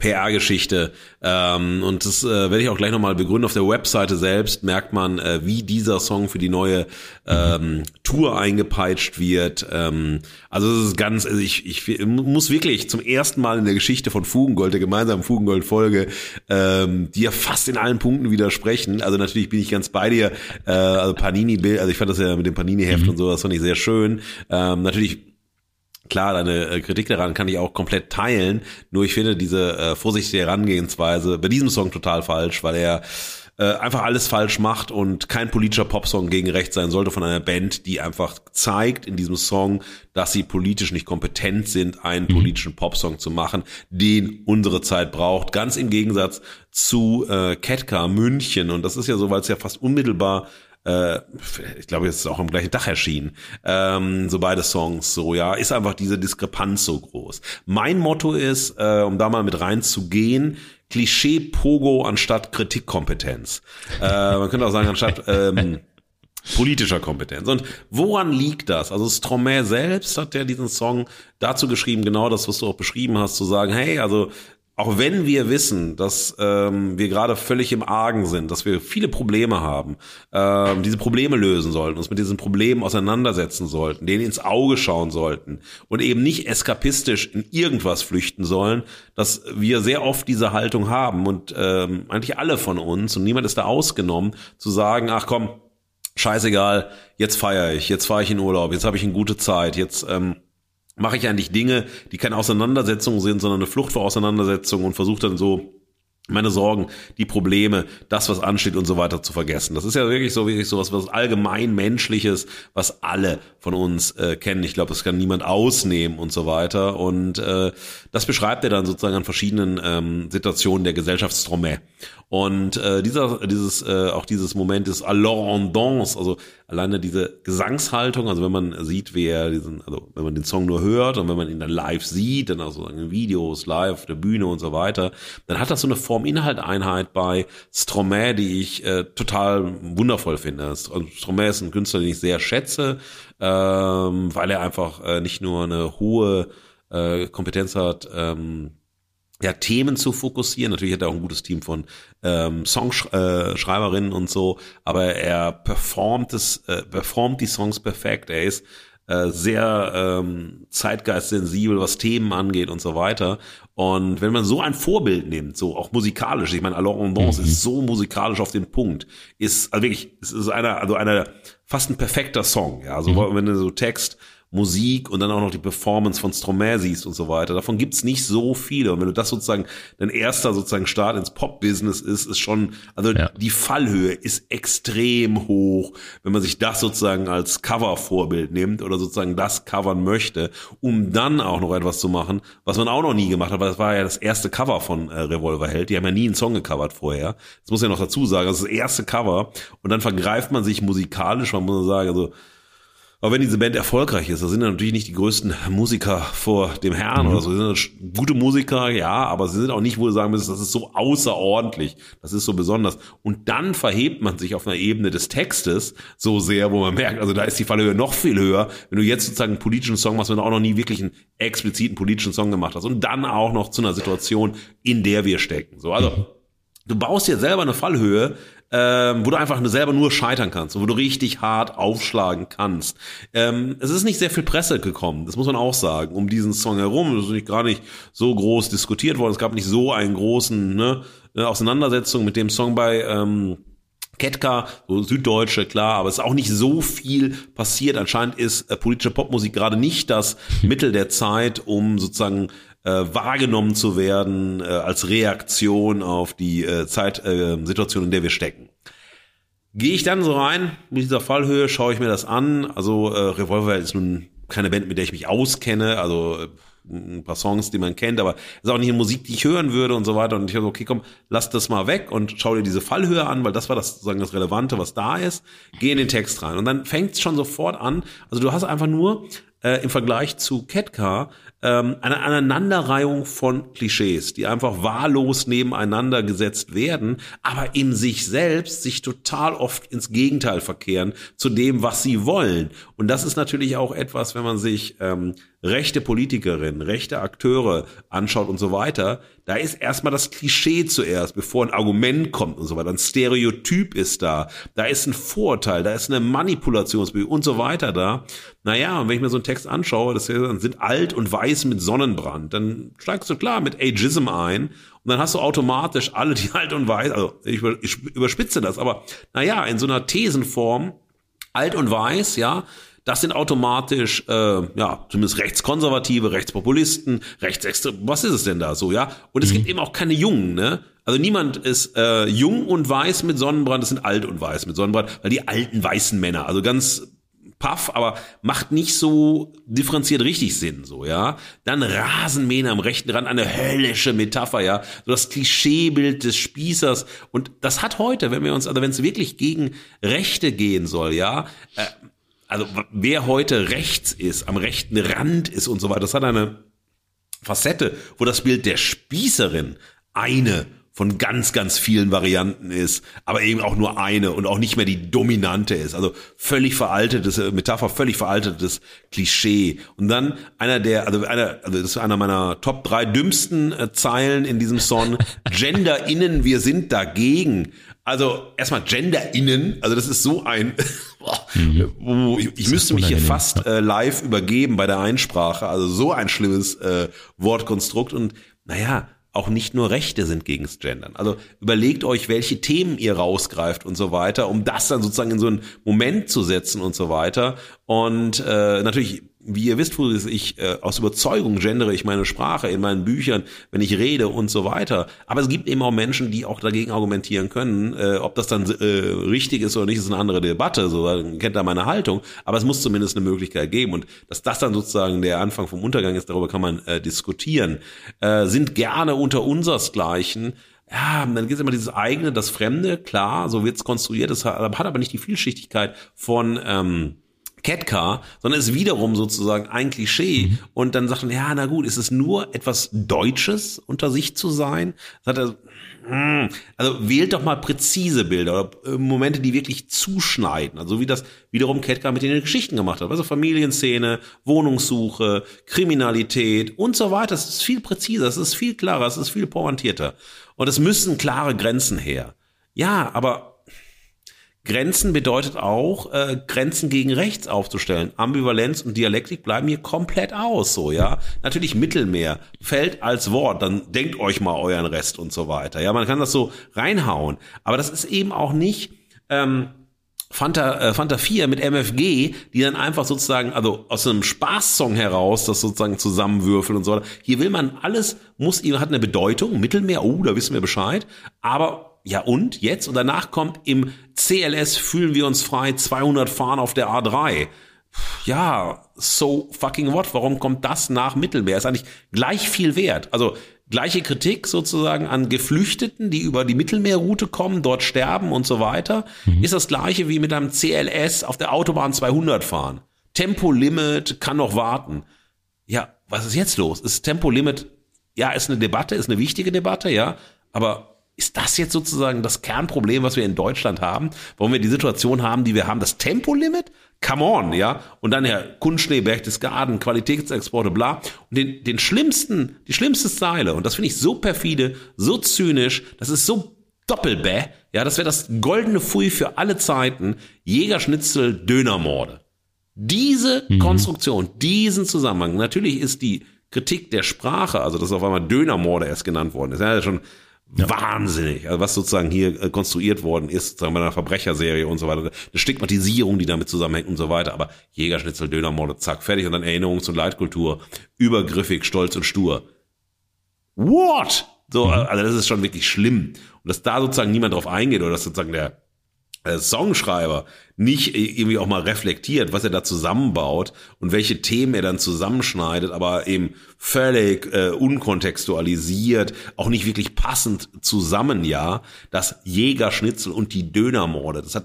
PR-Geschichte. Ähm, und das äh, werde ich auch gleich nochmal begründen. Auf der Webseite selbst merkt man, äh, wie dieser Song für die neue ähm, Tour eingepeitscht wird. Ähm, also es ist ganz, also ich, ich muss wirklich zum ersten Mal in der Geschichte von Fugengold, der gemeinsamen Fugengold-Folge, ähm, die ja fast in allen Punkten widersprechen. Also natürlich bin ich ganz bei dir. Äh, also Panini-Bild, also ich fand das ja mit dem Panini-Heft mhm. und so, das fand ich sehr schön. Ähm, natürlich Klar, deine äh, Kritik daran kann ich auch komplett teilen. Nur ich finde diese äh, vorsichtige Herangehensweise bei diesem Song total falsch, weil er äh, einfach alles falsch macht und kein politischer Popsong gegen rechts sein sollte von einer Band, die einfach zeigt in diesem Song, dass sie politisch nicht kompetent sind, einen mhm. politischen Popsong zu machen, den unsere Zeit braucht. Ganz im Gegensatz zu äh, Ketka München. Und das ist ja so, weil es ja fast unmittelbar äh, ich glaube, jetzt ist auch am gleichen Tag erschienen, ähm, so beide Songs, so, ja, ist einfach diese Diskrepanz so groß. Mein Motto ist, äh, um da mal mit reinzugehen, Klischee-Pogo anstatt Kritikkompetenz. Äh, man könnte auch sagen, anstatt ähm, politischer Kompetenz. Und woran liegt das? Also Stromae selbst hat ja diesen Song dazu geschrieben, genau das, was du auch beschrieben hast, zu sagen, hey, also auch wenn wir wissen, dass ähm, wir gerade völlig im Argen sind, dass wir viele Probleme haben, ähm, diese Probleme lösen sollten, uns mit diesen Problemen auseinandersetzen sollten, denen ins Auge schauen sollten und eben nicht eskapistisch in irgendwas flüchten sollen, dass wir sehr oft diese Haltung haben und ähm, eigentlich alle von uns und niemand ist da ausgenommen, zu sagen, ach komm, scheißegal, jetzt feiere ich, jetzt fahre ich in Urlaub, jetzt habe ich eine gute Zeit, jetzt ähm, mache ich eigentlich Dinge, die keine Auseinandersetzung sind, sondern eine Flucht vor Auseinandersetzung und versuche dann so meine Sorgen, die Probleme, das, was ansteht und so weiter zu vergessen. Das ist ja wirklich so, wirklich so was, was allgemein menschliches, was alle von uns äh, kennen. Ich glaube, das kann niemand ausnehmen und so weiter. Und äh, das beschreibt er dann sozusagen an verschiedenen ähm, Situationen der Gesellschaftstrommel. Und äh, dieser, dieses, äh, auch dieses Moment ist alors en danse, also alleine diese Gesangshaltung, also wenn man sieht, wie er diesen, also wenn man den Song nur hört und wenn man ihn dann live sieht, dann also in Videos, live auf der Bühne und so weiter, dann hat das so eine Form-Inhalt-Einheit bei Stromae, die ich äh, total wundervoll finde. Also Stromae ist ein Künstler, den ich sehr schätze, ähm, weil er einfach äh, nicht nur eine hohe äh, Kompetenz hat, ähm, ja, Themen zu fokussieren. Natürlich hat er auch ein gutes Team von ähm, Songschreiberinnen äh, und so, aber er performt es, äh, performt die Songs perfekt. Er ist äh, sehr ähm, zeitgeistsensibel, was Themen angeht und so weiter. Und wenn man so ein Vorbild nimmt, so auch musikalisch, ich meine, en Danse mhm. ist so musikalisch auf den Punkt, ist also wirklich, es ist einer, also einer fast ein perfekter Song, ja, also mhm. wenn du so Text Musik und dann auch noch die Performance von Stromae siehst und so weiter. Davon gibt's nicht so viele. Und wenn du das sozusagen dein erster sozusagen Start ins Pop-Business ist, ist schon, also ja. die Fallhöhe ist extrem hoch, wenn man sich das sozusagen als Cover-Vorbild nimmt oder sozusagen das covern möchte, um dann auch noch etwas zu machen, was man auch noch nie gemacht hat, weil das war ja das erste Cover von äh, Revolverheld. Die haben ja nie einen Song gecovert vorher. Das muss ja noch dazu sagen, das ist das erste Cover und dann vergreift man sich musikalisch, man muss sagen, also Aber wenn diese Band erfolgreich ist, da sind ja natürlich nicht die größten Musiker vor dem Herrn mhm. oder so. Sie sind gute Musiker, ja, aber sie sind auch nicht, wo du sagen müsstest, das ist so außerordentlich, das ist so besonders. Und dann verhebt man sich auf einer Ebene des Textes so sehr, wo man merkt, also da ist die Fallhöhe noch viel höher. Wenn du jetzt sozusagen einen politischen Song machst, wenn du auch noch nie wirklich einen expliziten politischen Song gemacht hast und dann auch noch zu einer Situation, in der wir stecken. So, also mhm. Du baust dir selber eine Fallhöhe, ähm, wo du einfach selber nur scheitern kannst wo du richtig hart aufschlagen kannst. Ähm, es ist nicht sehr viel Presse gekommen, das muss man auch sagen, um diesen Song herum. Das ist nicht gar nicht so groß diskutiert worden. Es gab nicht so einen großen ne, Auseinandersetzung mit dem Song bei ähm, Ketka, so Süddeutsche, klar, aber es ist auch nicht so viel passiert. Anscheinend ist äh, politische Popmusik gerade nicht das Mittel der Zeit, um sozusagen äh, wahrgenommen zu werden äh, als Reaktion auf die äh, Zeitsituation, äh, in der wir stecken. Gehe ich dann so rein mit dieser Fallhöhe, schaue ich mir das an. Also äh, Revolver ist nun keine Band, mit der ich mich auskenne, also äh, ein paar Songs, die man kennt, aber es ist auch nicht eine Musik, die ich hören würde und so weiter. Und ich habe so, okay, komm, lass das mal weg und schau dir diese Fallhöhe an, weil das war das sozusagen das Relevante, was da ist. Geh in den Text rein. Und dann fängt es schon sofort an. Also du hast einfach nur äh, im Vergleich zu Ketka ähm, eine Aneinanderreihung von Klischees, die einfach wahllos nebeneinander gesetzt werden, aber in sich selbst sich total oft ins Gegenteil verkehren zu dem, was sie wollen. Und das ist natürlich auch etwas, wenn man sich ähm, rechte Politikerinnen, rechte Akteure anschaut und so weiter, da ist erstmal das Klischee zuerst, bevor ein Argument kommt und so weiter. Ein Stereotyp ist da, da ist ein Vorteil, da ist eine Manipulationsbewegung und so weiter da. Naja, und wenn ich mir so einen Text anschaue, das sind alt und weiß mit Sonnenbrand, dann steigst du klar mit Ageism ein und dann hast du automatisch alle, die alt und weiß, also ich überspitze das, aber naja, in so einer Thesenform, alt und weiß, ja, das sind automatisch, äh, ja, zumindest Rechtskonservative, Rechtspopulisten, Rechtsextrem, was ist es denn da so, ja? Und es mhm. gibt eben auch keine Jungen, ne? Also niemand ist äh, jung und weiß mit Sonnenbrand, es sind alt und weiß mit Sonnenbrand, weil die alten weißen Männer, also ganz paff, aber macht nicht so differenziert richtig Sinn, so, ja. Dann Rasenmähen am rechten Rand, eine höllische Metapher, ja. So das Klischeebild des Spießers. Und das hat heute, wenn wir uns, also wenn es wirklich gegen Rechte gehen soll, ja, äh, also wer heute rechts ist, am rechten Rand ist und so weiter, das hat eine Facette, wo das Bild der Spießerin eine von ganz, ganz vielen Varianten ist, aber eben auch nur eine und auch nicht mehr die dominante ist. Also völlig veraltetes äh, Metapher, völlig veraltetes Klischee. Und dann einer der, also einer, also das ist einer meiner Top drei dümmsten äh, Zeilen in diesem Song. Gender innen, wir sind dagegen. Also erstmal GenderInnen, also das ist so ein, mhm. ich, ich müsste mich hier fast äh, live übergeben bei der Einsprache, also so ein schlimmes äh, Wortkonstrukt und naja, auch nicht nur Rechte sind gegens Gendern. Also überlegt euch, welche Themen ihr rausgreift und so weiter, um das dann sozusagen in so einen Moment zu setzen und so weiter. Und äh, natürlich wie ihr wisst, Furis, ich äh, aus Überzeugung gendere ich meine Sprache in meinen Büchern, wenn ich rede und so weiter. Aber es gibt eben auch Menschen, die auch dagegen argumentieren können. Äh, ob das dann äh, richtig ist oder nicht, ist eine andere Debatte. So dann kennt er meine Haltung. Aber es muss zumindest eine Möglichkeit geben. Und dass das dann sozusagen der Anfang vom Untergang ist, darüber kann man äh, diskutieren. Äh, sind gerne unter unsersgleichen ja, dann gibt es immer dieses eigene, das Fremde, klar, so wird's konstruiert, das hat, hat aber nicht die Vielschichtigkeit von ähm, Catcar, sondern ist wiederum sozusagen ein Klischee. Mhm. Und dann sagt man, ja, na gut, ist es nur etwas Deutsches unter sich zu sein? Sagt er, hm, also wählt doch mal präzise Bilder oder äh, Momente, die wirklich zuschneiden. Also wie das wiederum Ketka mit den Geschichten gemacht hat. Also Familienszene, Wohnungssuche, Kriminalität und so weiter. Das ist viel präziser, es ist viel klarer, es ist viel pointierter. Und es müssen klare Grenzen her. Ja, aber Grenzen bedeutet auch, äh, Grenzen gegen rechts aufzustellen. Ambivalenz und Dialektik bleiben hier komplett aus, so, ja. Natürlich Mittelmeer fällt als Wort, dann denkt euch mal euren Rest und so weiter. Ja, man kann das so reinhauen. Aber das ist eben auch nicht, ähm, Fanta, äh, Fanta 4 mit MFG, die dann einfach sozusagen, also aus einem Spaßsong heraus, das sozusagen zusammenwürfeln und so. Hier will man alles, muss, hat eine Bedeutung, Mittelmeer, oh, da wissen wir Bescheid, aber ja und jetzt? Und danach kommt im CLS fühlen wir uns frei 200 fahren auf der A3. Ja, so fucking what? Warum kommt das nach Mittelmeer? Ist eigentlich gleich viel wert. Also gleiche Kritik sozusagen an Geflüchteten, die über die Mittelmeerroute kommen, dort sterben und so weiter, mhm. ist das gleiche wie mit einem CLS auf der Autobahn 200 fahren. Tempolimit kann noch warten. Ja, was ist jetzt los? Ist Tempolimit, ja, ist eine Debatte, ist eine wichtige Debatte, ja, aber ist das jetzt sozusagen das Kernproblem, was wir in Deutschland haben? Warum wir die Situation haben, die wir haben, das Tempolimit? Come on, ja? Und dann ja, Kunstschnee, Berchtesgaden, Qualitätsexporte, bla. Und den, den schlimmsten, die schlimmste Zeile, und das finde ich so perfide, so zynisch, das ist so doppelbäh, ja, das wäre das goldene Pfui für alle Zeiten, Jägerschnitzel, Dönermorde. Diese mhm. Konstruktion, diesen Zusammenhang, natürlich ist die Kritik der Sprache, also dass auf einmal Dönermorde erst genannt worden ist, ja, schon ja. Wahnsinnig. Also was sozusagen hier äh, konstruiert worden ist, sagen wir bei einer Verbrecherserie und so weiter. Eine Stigmatisierung, die damit zusammenhängt und so weiter. Aber Jägerschnitzel, Dönermorde, zack, fertig. Und dann Erinnerungs- und Leitkultur. Übergriffig, stolz und stur. What? So, mhm. also das ist schon wirklich schlimm. Und dass da sozusagen niemand drauf eingeht oder dass sozusagen der Songschreiber nicht irgendwie auch mal reflektiert, was er da zusammenbaut und welche Themen er dann zusammenschneidet, aber eben völlig äh, unkontextualisiert, auch nicht wirklich passend zusammen, ja, das Jägerschnitzel und die Dönermorde, das hat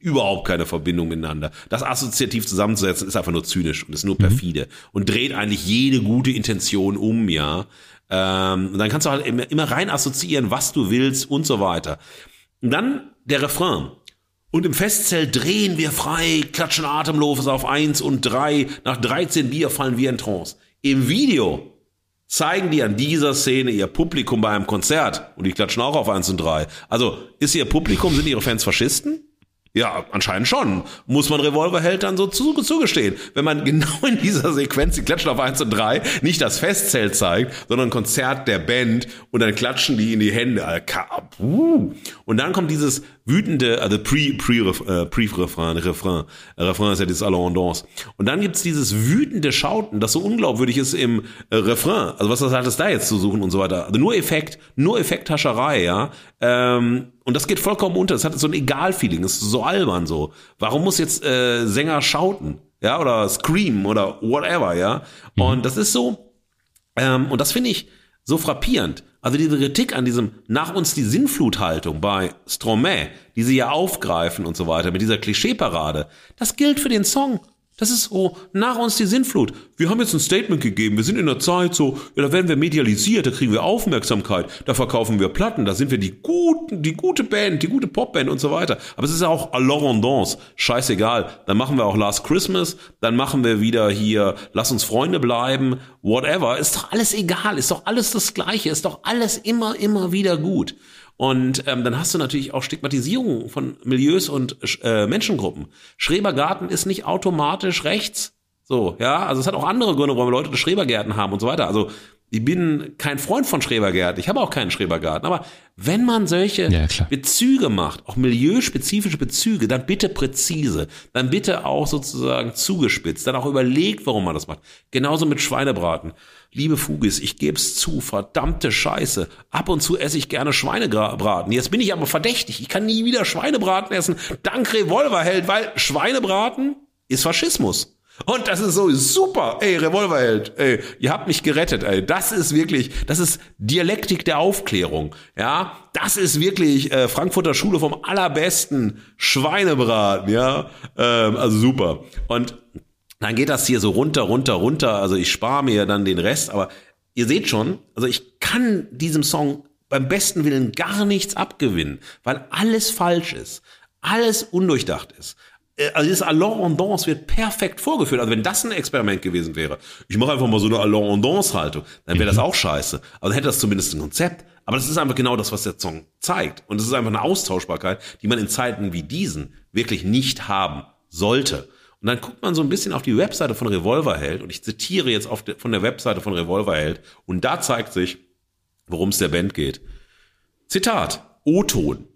überhaupt keine Verbindung miteinander. Das assoziativ zusammenzusetzen ist einfach nur zynisch und ist nur mhm. perfide mhm. und dreht eigentlich jede gute Intention um, ja. Ähm, dann kannst du halt immer rein assoziieren, was du willst und so weiter. Und dann der Refrain. Und im Festzelt drehen wir frei, klatschen atemlos auf eins und drei. Nach 13 Bier fallen wir in Trance. Im Video zeigen die an dieser Szene ihr Publikum bei einem Konzert und die klatschen auch auf eins und drei. Also ist ihr Publikum, sind ihre Fans Faschisten? Ja, anscheinend schon. Muss man Revolverheld dann so zu, zugestehen. Wenn man genau in dieser Sequenz, die klatschen auf 1 und 3, nicht das Festzelt zeigt, sondern ein Konzert der Band und dann klatschen die in die Hände. Und dann kommt dieses wütende, also pre, pre, äh, pre-Refrain, Refrain. Refrain ist ja dieses Allons Danse. Und dann gibt's dieses wütende Schauten, das so unglaubwürdig ist im äh, Refrain. Also was hat es da jetzt zu suchen und so weiter. Also nur Effekt, nur Effekthascherei, ja. Ähm, und das geht vollkommen unter. Es hat so ein Egal-Feeling. Es ist so albern so. Warum muss jetzt äh, Sänger schauten? Ja, oder scream oder whatever, ja. Mhm. Und das ist so, ähm, und das finde ich so frappierend. Also diese Kritik an diesem nach uns die Sinnfluthaltung bei Stromae, die sie ja aufgreifen und so weiter, mit dieser Klischeeparade, das gilt für den Song. Das ist so, nach uns die Sinnflut. Wir haben jetzt ein Statement gegeben, wir sind in der Zeit so, ja, da werden wir medialisiert, da kriegen wir Aufmerksamkeit, da verkaufen wir Platten, da sind wir die guten, die gute Band, die gute Popband und so weiter. Aber es ist ja auch à l'Orandance, scheißegal. Dann machen wir auch Last Christmas, dann machen wir wieder hier, lass uns Freunde bleiben, whatever. Ist doch alles egal, ist doch alles das Gleiche, ist doch alles immer, immer wieder gut. Und ähm, dann hast du natürlich auch Stigmatisierung von Milieus und äh, Menschengruppen. Schrebergarten ist nicht automatisch rechts. So, ja, also es hat auch andere Gründe, warum Leute Schrebergärten haben und so weiter. Also ich bin kein Freund von Schrebergärten, ich habe auch keinen Schrebergarten, aber wenn man solche ja, Bezüge macht, auch milieuspezifische Bezüge, dann bitte präzise, dann bitte auch sozusagen zugespitzt, dann auch überlegt, warum man das macht. Genauso mit Schweinebraten. Liebe Fugis, ich geb's zu, verdammte Scheiße. Ab und zu esse ich gerne Schweinebraten. Jetzt bin ich aber verdächtig, ich kann nie wieder Schweinebraten essen. Dank Revolverheld, weil Schweinebraten ist Faschismus. Und das ist so super. Ey, Revolverheld, ey, ihr habt mich gerettet, ey. Das ist wirklich, das ist Dialektik der Aufklärung. Ja, das ist wirklich äh, Frankfurter Schule vom allerbesten Schweinebraten, ja. Ähm, also super. Und dann geht das hier so runter, runter, runter. Also ich spare mir dann den Rest, aber ihr seht schon, also ich kann diesem Song beim besten Willen gar nichts abgewinnen, weil alles falsch ist, alles undurchdacht ist. Äh, also dieses Allons en Danse wird perfekt vorgeführt. Also wenn das ein Experiment gewesen wäre, ich mache einfach mal so eine Allons en Danse Haltung, dann wäre das mhm. auch scheiße. Aber dann hätte das zumindest ein Konzept. Aber das ist einfach genau das, was der Song zeigt. Und es ist einfach eine Austauschbarkeit, die man in Zeiten wie diesen wirklich nicht haben sollte. Und dann guckt man so ein bisschen auf die Webseite von Revolverheld und ich zitiere jetzt de, von der Webseite von Revolverheld und da zeigt sich, worum es der Band geht. Zitat, O-Ton.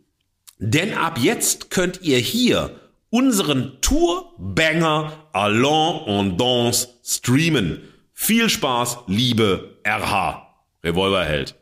Denn ab jetzt könnt ihr hier unseren Tourbanger Allons en Danse streamen. Viel Spaß, liebe RH. Revolverheld.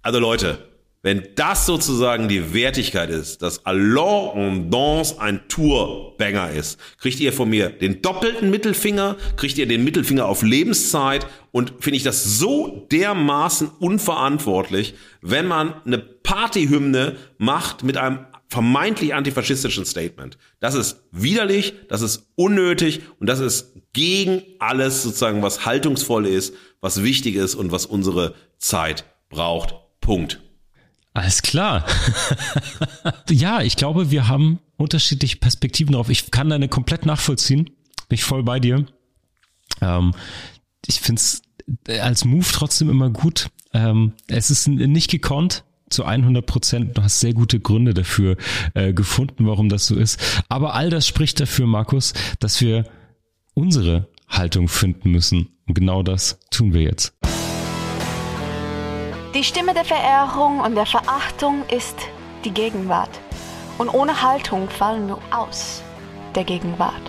Also Leute, wenn das sozusagen die Wertigkeit ist, dass Allons en Danse ein Tourbanger ist, kriegt ihr von mir den doppelten Mittelfinger, kriegt ihr den Mittelfinger auf Lebenszeit und finde ich das so dermaßen unverantwortlich, wenn man eine Partyhymne macht mit einem vermeintlich antifaschistischen Statement. Das ist widerlich, das ist unnötig und das ist gegen alles sozusagen, was haltungsvoll ist, was wichtig ist und was unsere Zeit braucht. Punkt. Alles klar. ja, ich glaube, wir haben unterschiedliche Perspektiven drauf. Ich kann deine komplett nachvollziehen. Bin ich voll bei dir. Ähm, ich finde es als Move trotzdem immer gut. Ähm, es ist nicht gekonnt zu 100 Prozent. Du hast sehr gute Gründe dafür äh, gefunden, warum das so ist. Aber all das spricht dafür, Markus, dass wir unsere Haltung finden müssen. Und genau das tun wir jetzt. Die Stimme der Verehrung und der Verachtung ist die Gegenwart. Und ohne Haltung fallen wir aus der Gegenwart.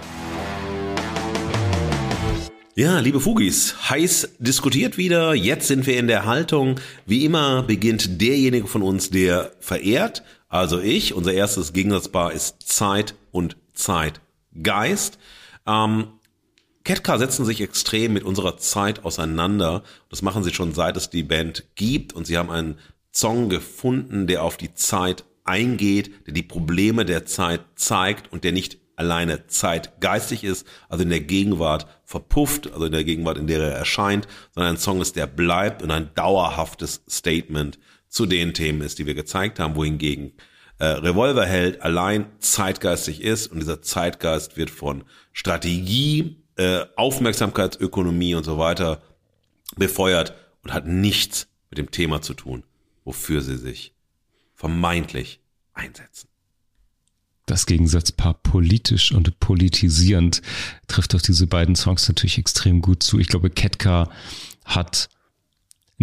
Ja, liebe Fugis, heiß diskutiert wieder. Jetzt sind wir in der Haltung. Wie immer beginnt derjenige von uns, der verehrt, also ich. Unser erstes Gegensatzpaar ist Zeit und Zeitgeist. Ähm, Ketka setzen sich extrem mit unserer Zeit auseinander. Das machen sie schon seit es die Band gibt und sie haben einen Song gefunden, der auf die Zeit eingeht, der die Probleme der Zeit zeigt und der nicht alleine zeitgeistig ist, also in der Gegenwart verpufft, also in der Gegenwart, in der er erscheint, sondern ein Song ist, der bleibt und ein dauerhaftes Statement zu den Themen ist, die wir gezeigt haben, wohingegen äh, Revolverheld allein zeitgeistig ist und dieser Zeitgeist wird von Strategie, äh, Aufmerksamkeitsökonomie und so weiter befeuert und hat nichts mit dem Thema zu tun, wofür sie sich vermeintlich einsetzen das Gegensatzpaar politisch und politisierend trifft auf diese beiden Songs natürlich extrem gut zu. Ich glaube, Ketka hat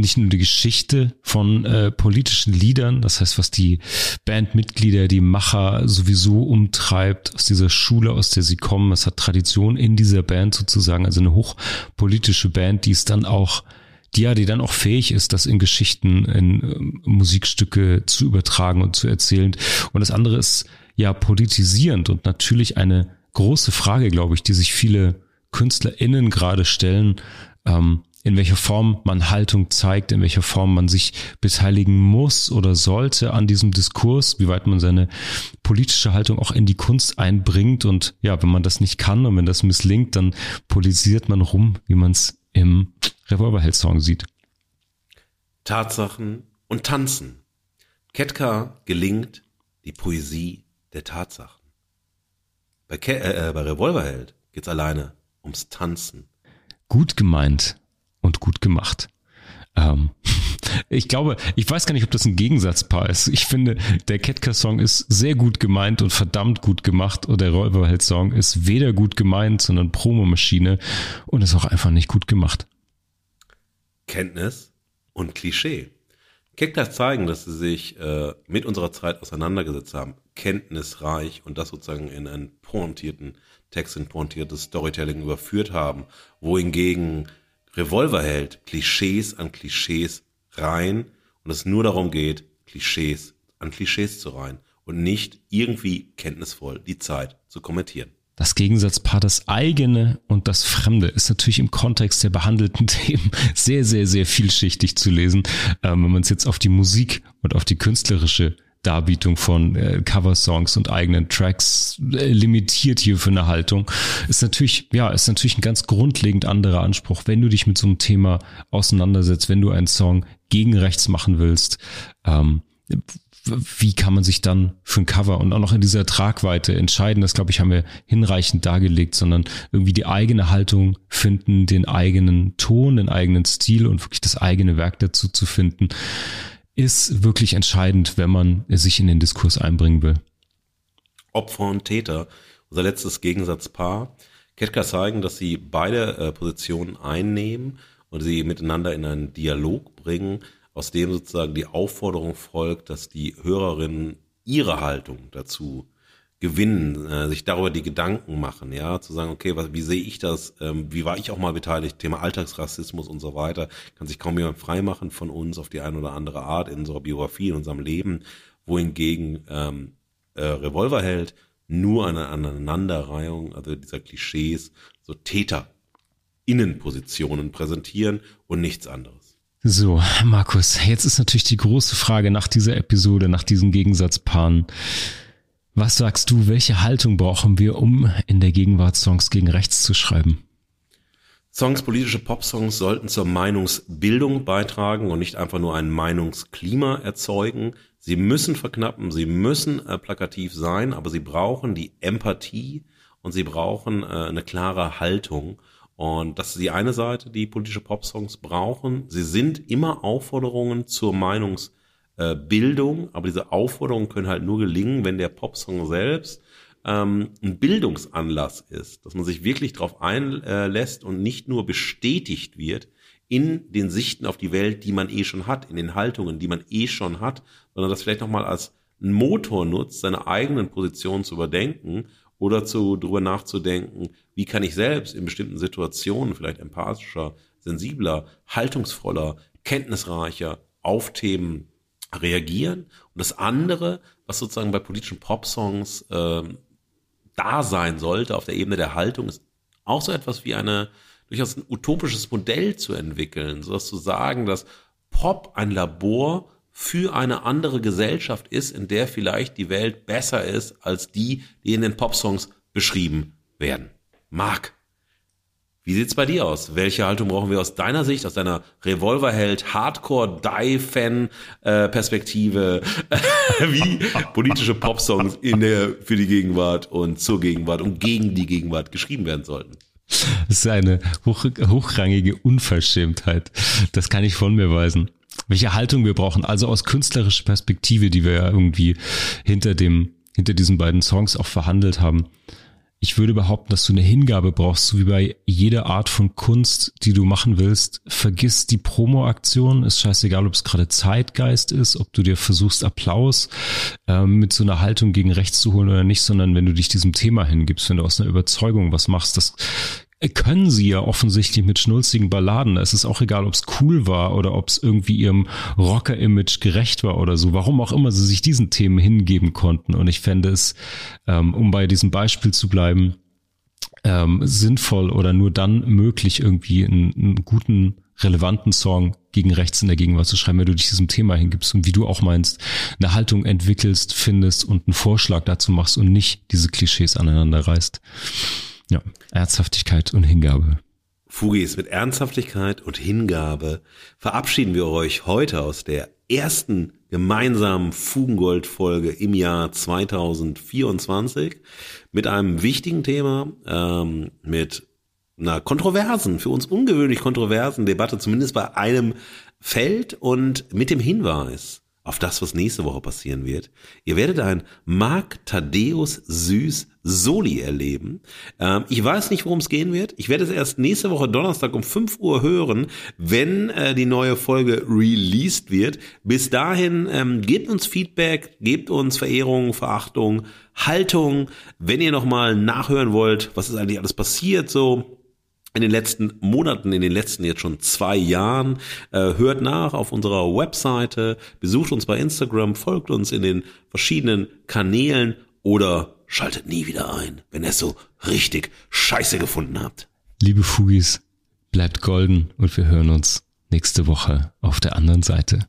nicht nur die Geschichte von äh, politischen Liedern, das heißt, was die Bandmitglieder, die Macher sowieso umtreibt, aus dieser Schule, aus der sie kommen. Es hat Tradition in dieser Band sozusagen, also eine hochpolitische Band, die es dann auch die ja, die dann auch fähig ist, das in Geschichten, in äh, Musikstücke zu übertragen und zu erzählen. Und das andere ist ja politisierend und natürlich eine große Frage, glaube ich, die sich viele KünstlerInnen gerade stellen, ähm, in welcher Form man Haltung zeigt, in welcher Form man sich beteiligen muss oder sollte an diesem Diskurs, wie weit man seine politische Haltung auch in die Kunst einbringt. Und ja, wenn man das nicht kann und wenn das misslingt, dann politisiert man rum, wie man es im Revolverheld-Song sieht. Tatsachen und Tanzen. Ketka gelingt die Poesie der Tatsachen. Bei, Ke äh, äh bei Revolverheld geht's alleine ums Tanzen. Gut gemeint und gut gemacht. Ähm, ich glaube, ich weiß gar nicht, ob das ein Gegensatzpaar ist. Ich finde, der Ketka-Song ist sehr gut gemeint und verdammt gut gemacht und der Revolverheld-Song ist weder gut gemeint, sondern Promomaschine und ist auch einfach nicht gut gemacht. Kenntnis und Klischee. Keckler zeigen, dass sie sich äh, mit unserer Zeit auseinandergesetzt haben, kenntnisreich und das sozusagen in einen pointierten Text, in pointiertes Storytelling überführt haben, wohingegen Revolverheld Klischees an Klischees rein und es nur darum geht, Klischees an Klischees zu rein und nicht irgendwie kenntnisvoll die Zeit zu kommentieren. Das Gegensatzpaar, das eigene und das Fremde, ist natürlich im Kontext der behandelten Themen sehr, sehr, sehr vielschichtig zu lesen. Ähm, wenn man es jetzt auf die Musik und auf die künstlerische Darbietung von äh, Coversongs und eigenen Tracks äh, limitiert hier für eine Haltung, ist natürlich, ja, ist natürlich ein ganz grundlegend anderer Anspruch. Wenn du dich mit so einem Thema auseinandersetzt, wenn du einen Song gegen rechts machen willst, ähm, wie kann man sich dann für ein Cover und auch noch in dieser Tragweite entscheiden, das glaube ich haben wir hinreichend dargelegt, sondern irgendwie die eigene Haltung finden, den eigenen Ton, den eigenen Stil und wirklich das eigene Werk dazu zu finden, ist wirklich entscheidend, wenn man sich in den Diskurs einbringen will. Opfer und Täter, unser letztes Gegensatzpaar. Ketka zeigen, dass sie beide äh, Positionen einnehmen und sie miteinander in einen Dialog bringen, aus dem sozusagen die Aufforderung folgt, dass die Hörerinnen ihre Haltung dazu gewinnen, äh, sich darüber die Gedanken machen, ja, zu sagen, okay, was, wie sehe ich das, ähm, wie war ich auch mal beteiligt, Thema Alltagsrassismus und so weiter, kann sich kaum jemand freimachen von uns auf die eine oder andere Art in unserer Biografie, in unserem Leben, wohingegen ähm, äh, Revolverheld nur eine Aneinanderreihung, also dieser Klischees, so Täter Innenpositionen präsentieren und nichts anderes. So, Markus, jetzt ist natürlich die große Frage nach dieser Episode, nach diesen Gegensatzpaaren. Was sagst du, welche Haltung brauchen wir, um in der Gegenwart Songs gegen rechts zu schreiben? Songs, politische Popsongs sollten zur Meinungsbildung beitragen und nicht einfach nur ein Meinungsklima erzeugen. Sie müssen verknappen, sie müssen äh, plakativ sein, aber sie brauchen die Empathie und sie brauchen äh, eine klare Haltung. Und das ist die eine Seite, die politische Popsongs brauchen. Sie sind immer Aufforderungen zur Meinungsbildung, aber diese Aufforderungen können halt nur gelingen, wenn der Popsong selbst ähm, ein Bildungsanlass ist, dass man sich wirklich darauf einlässt und nicht nur bestätigt wird in den Sichten auf die Welt, die man eh schon hat, in den Haltungen, die man eh schon hat, sondern das vielleicht nochmal als Motor nutzt, seine eigenen Positionen zu überdenken oder zu darüber nachzudenken, wie kann ich selbst in bestimmten Situationen vielleicht empathischer, sensibler, haltungsvoller, kenntnisreicher auf Themen reagieren. Und das andere, was sozusagen bei politischen Popsongs ähm, da sein sollte auf der Ebene der Haltung, ist auch so etwas wie eine durchaus ein utopisches Modell zu entwickeln, sodass zu sagen, dass Pop ein Labor für eine andere Gesellschaft ist, in der vielleicht die Welt besser ist als die, die in den Popsongs beschrieben werden. Marc, wie sieht's bei dir aus? Welche Haltung brauchen wir aus deiner Sicht, aus deiner Revolverheld, Hardcore-Die-Fan-Perspektive, wie politische Popsongs in der, für die Gegenwart und zur Gegenwart und gegen die Gegenwart geschrieben werden sollten? Das ist eine hoch, hochrangige Unverschämtheit. Das kann ich von mir weisen. Welche Haltung wir brauchen, also aus künstlerischer Perspektive, die wir ja irgendwie hinter dem, hinter diesen beiden Songs auch verhandelt haben ich würde behaupten, dass du eine Hingabe brauchst, so wie bei jeder Art von Kunst, die du machen willst. Vergiss die Promo-Aktion. Ist scheißegal, ob es gerade Zeitgeist ist, ob du dir versuchst, Applaus ähm, mit so einer Haltung gegen rechts zu holen oder nicht, sondern wenn du dich diesem Thema hingibst, wenn du aus einer Überzeugung was machst, das können sie ja offensichtlich mit schnulzigen Balladen. Es ist auch egal, ob es cool war oder ob es irgendwie ihrem Rocker-Image gerecht war oder so. Warum auch immer sie sich diesen Themen hingeben konnten. Und ich fände es, ähm, um bei diesem Beispiel zu bleiben, ähm, sinnvoll oder nur dann möglich, irgendwie einen, einen guten, relevanten Song gegen rechts in der Gegenwart zu schreiben, wenn du dich diesem Thema hingibst und wie du auch meinst, eine Haltung entwickelst, findest und einen Vorschlag dazu machst und nicht diese Klischees aneinander reißt. Ja, Ernsthaftigkeit und Hingabe. Fugis, mit Ernsthaftigkeit und Hingabe verabschieden wir euch heute aus der ersten gemeinsamen Fugengold-Folge im Jahr 2024 mit einem wichtigen Thema, ähm, mit einer kontroversen, für uns ungewöhnlich kontroversen Debatte, zumindest bei einem Feld und mit dem Hinweis, auf das, was nächste Woche passieren wird. Ihr werdet ein Mark Thaddeus Süß Soli erleben. Ähm, ich weiß nicht, worum es gehen wird. Ich werde es erst nächste Woche Donnerstag um 5 Uhr hören, wenn äh, die neue Folge released wird. Bis dahin ähm, gebt uns Feedback, gebt uns Verehrung, Verachtung, Haltung. Wenn ihr nochmal nachhören wollt, was ist eigentlich alles passiert, so in den letzten Monaten, in den letzten jetzt schon zwei Jahren. Äh, hört nach auf unserer Webseite, besucht uns bei Instagram, folgt uns in den verschiedenen Kanälen oder schaltet nie wieder ein, wenn ihr es so richtig scheiße gefunden habt. Liebe Fugis, bleibt golden und wir hören uns nächste Woche auf der anderen Seite.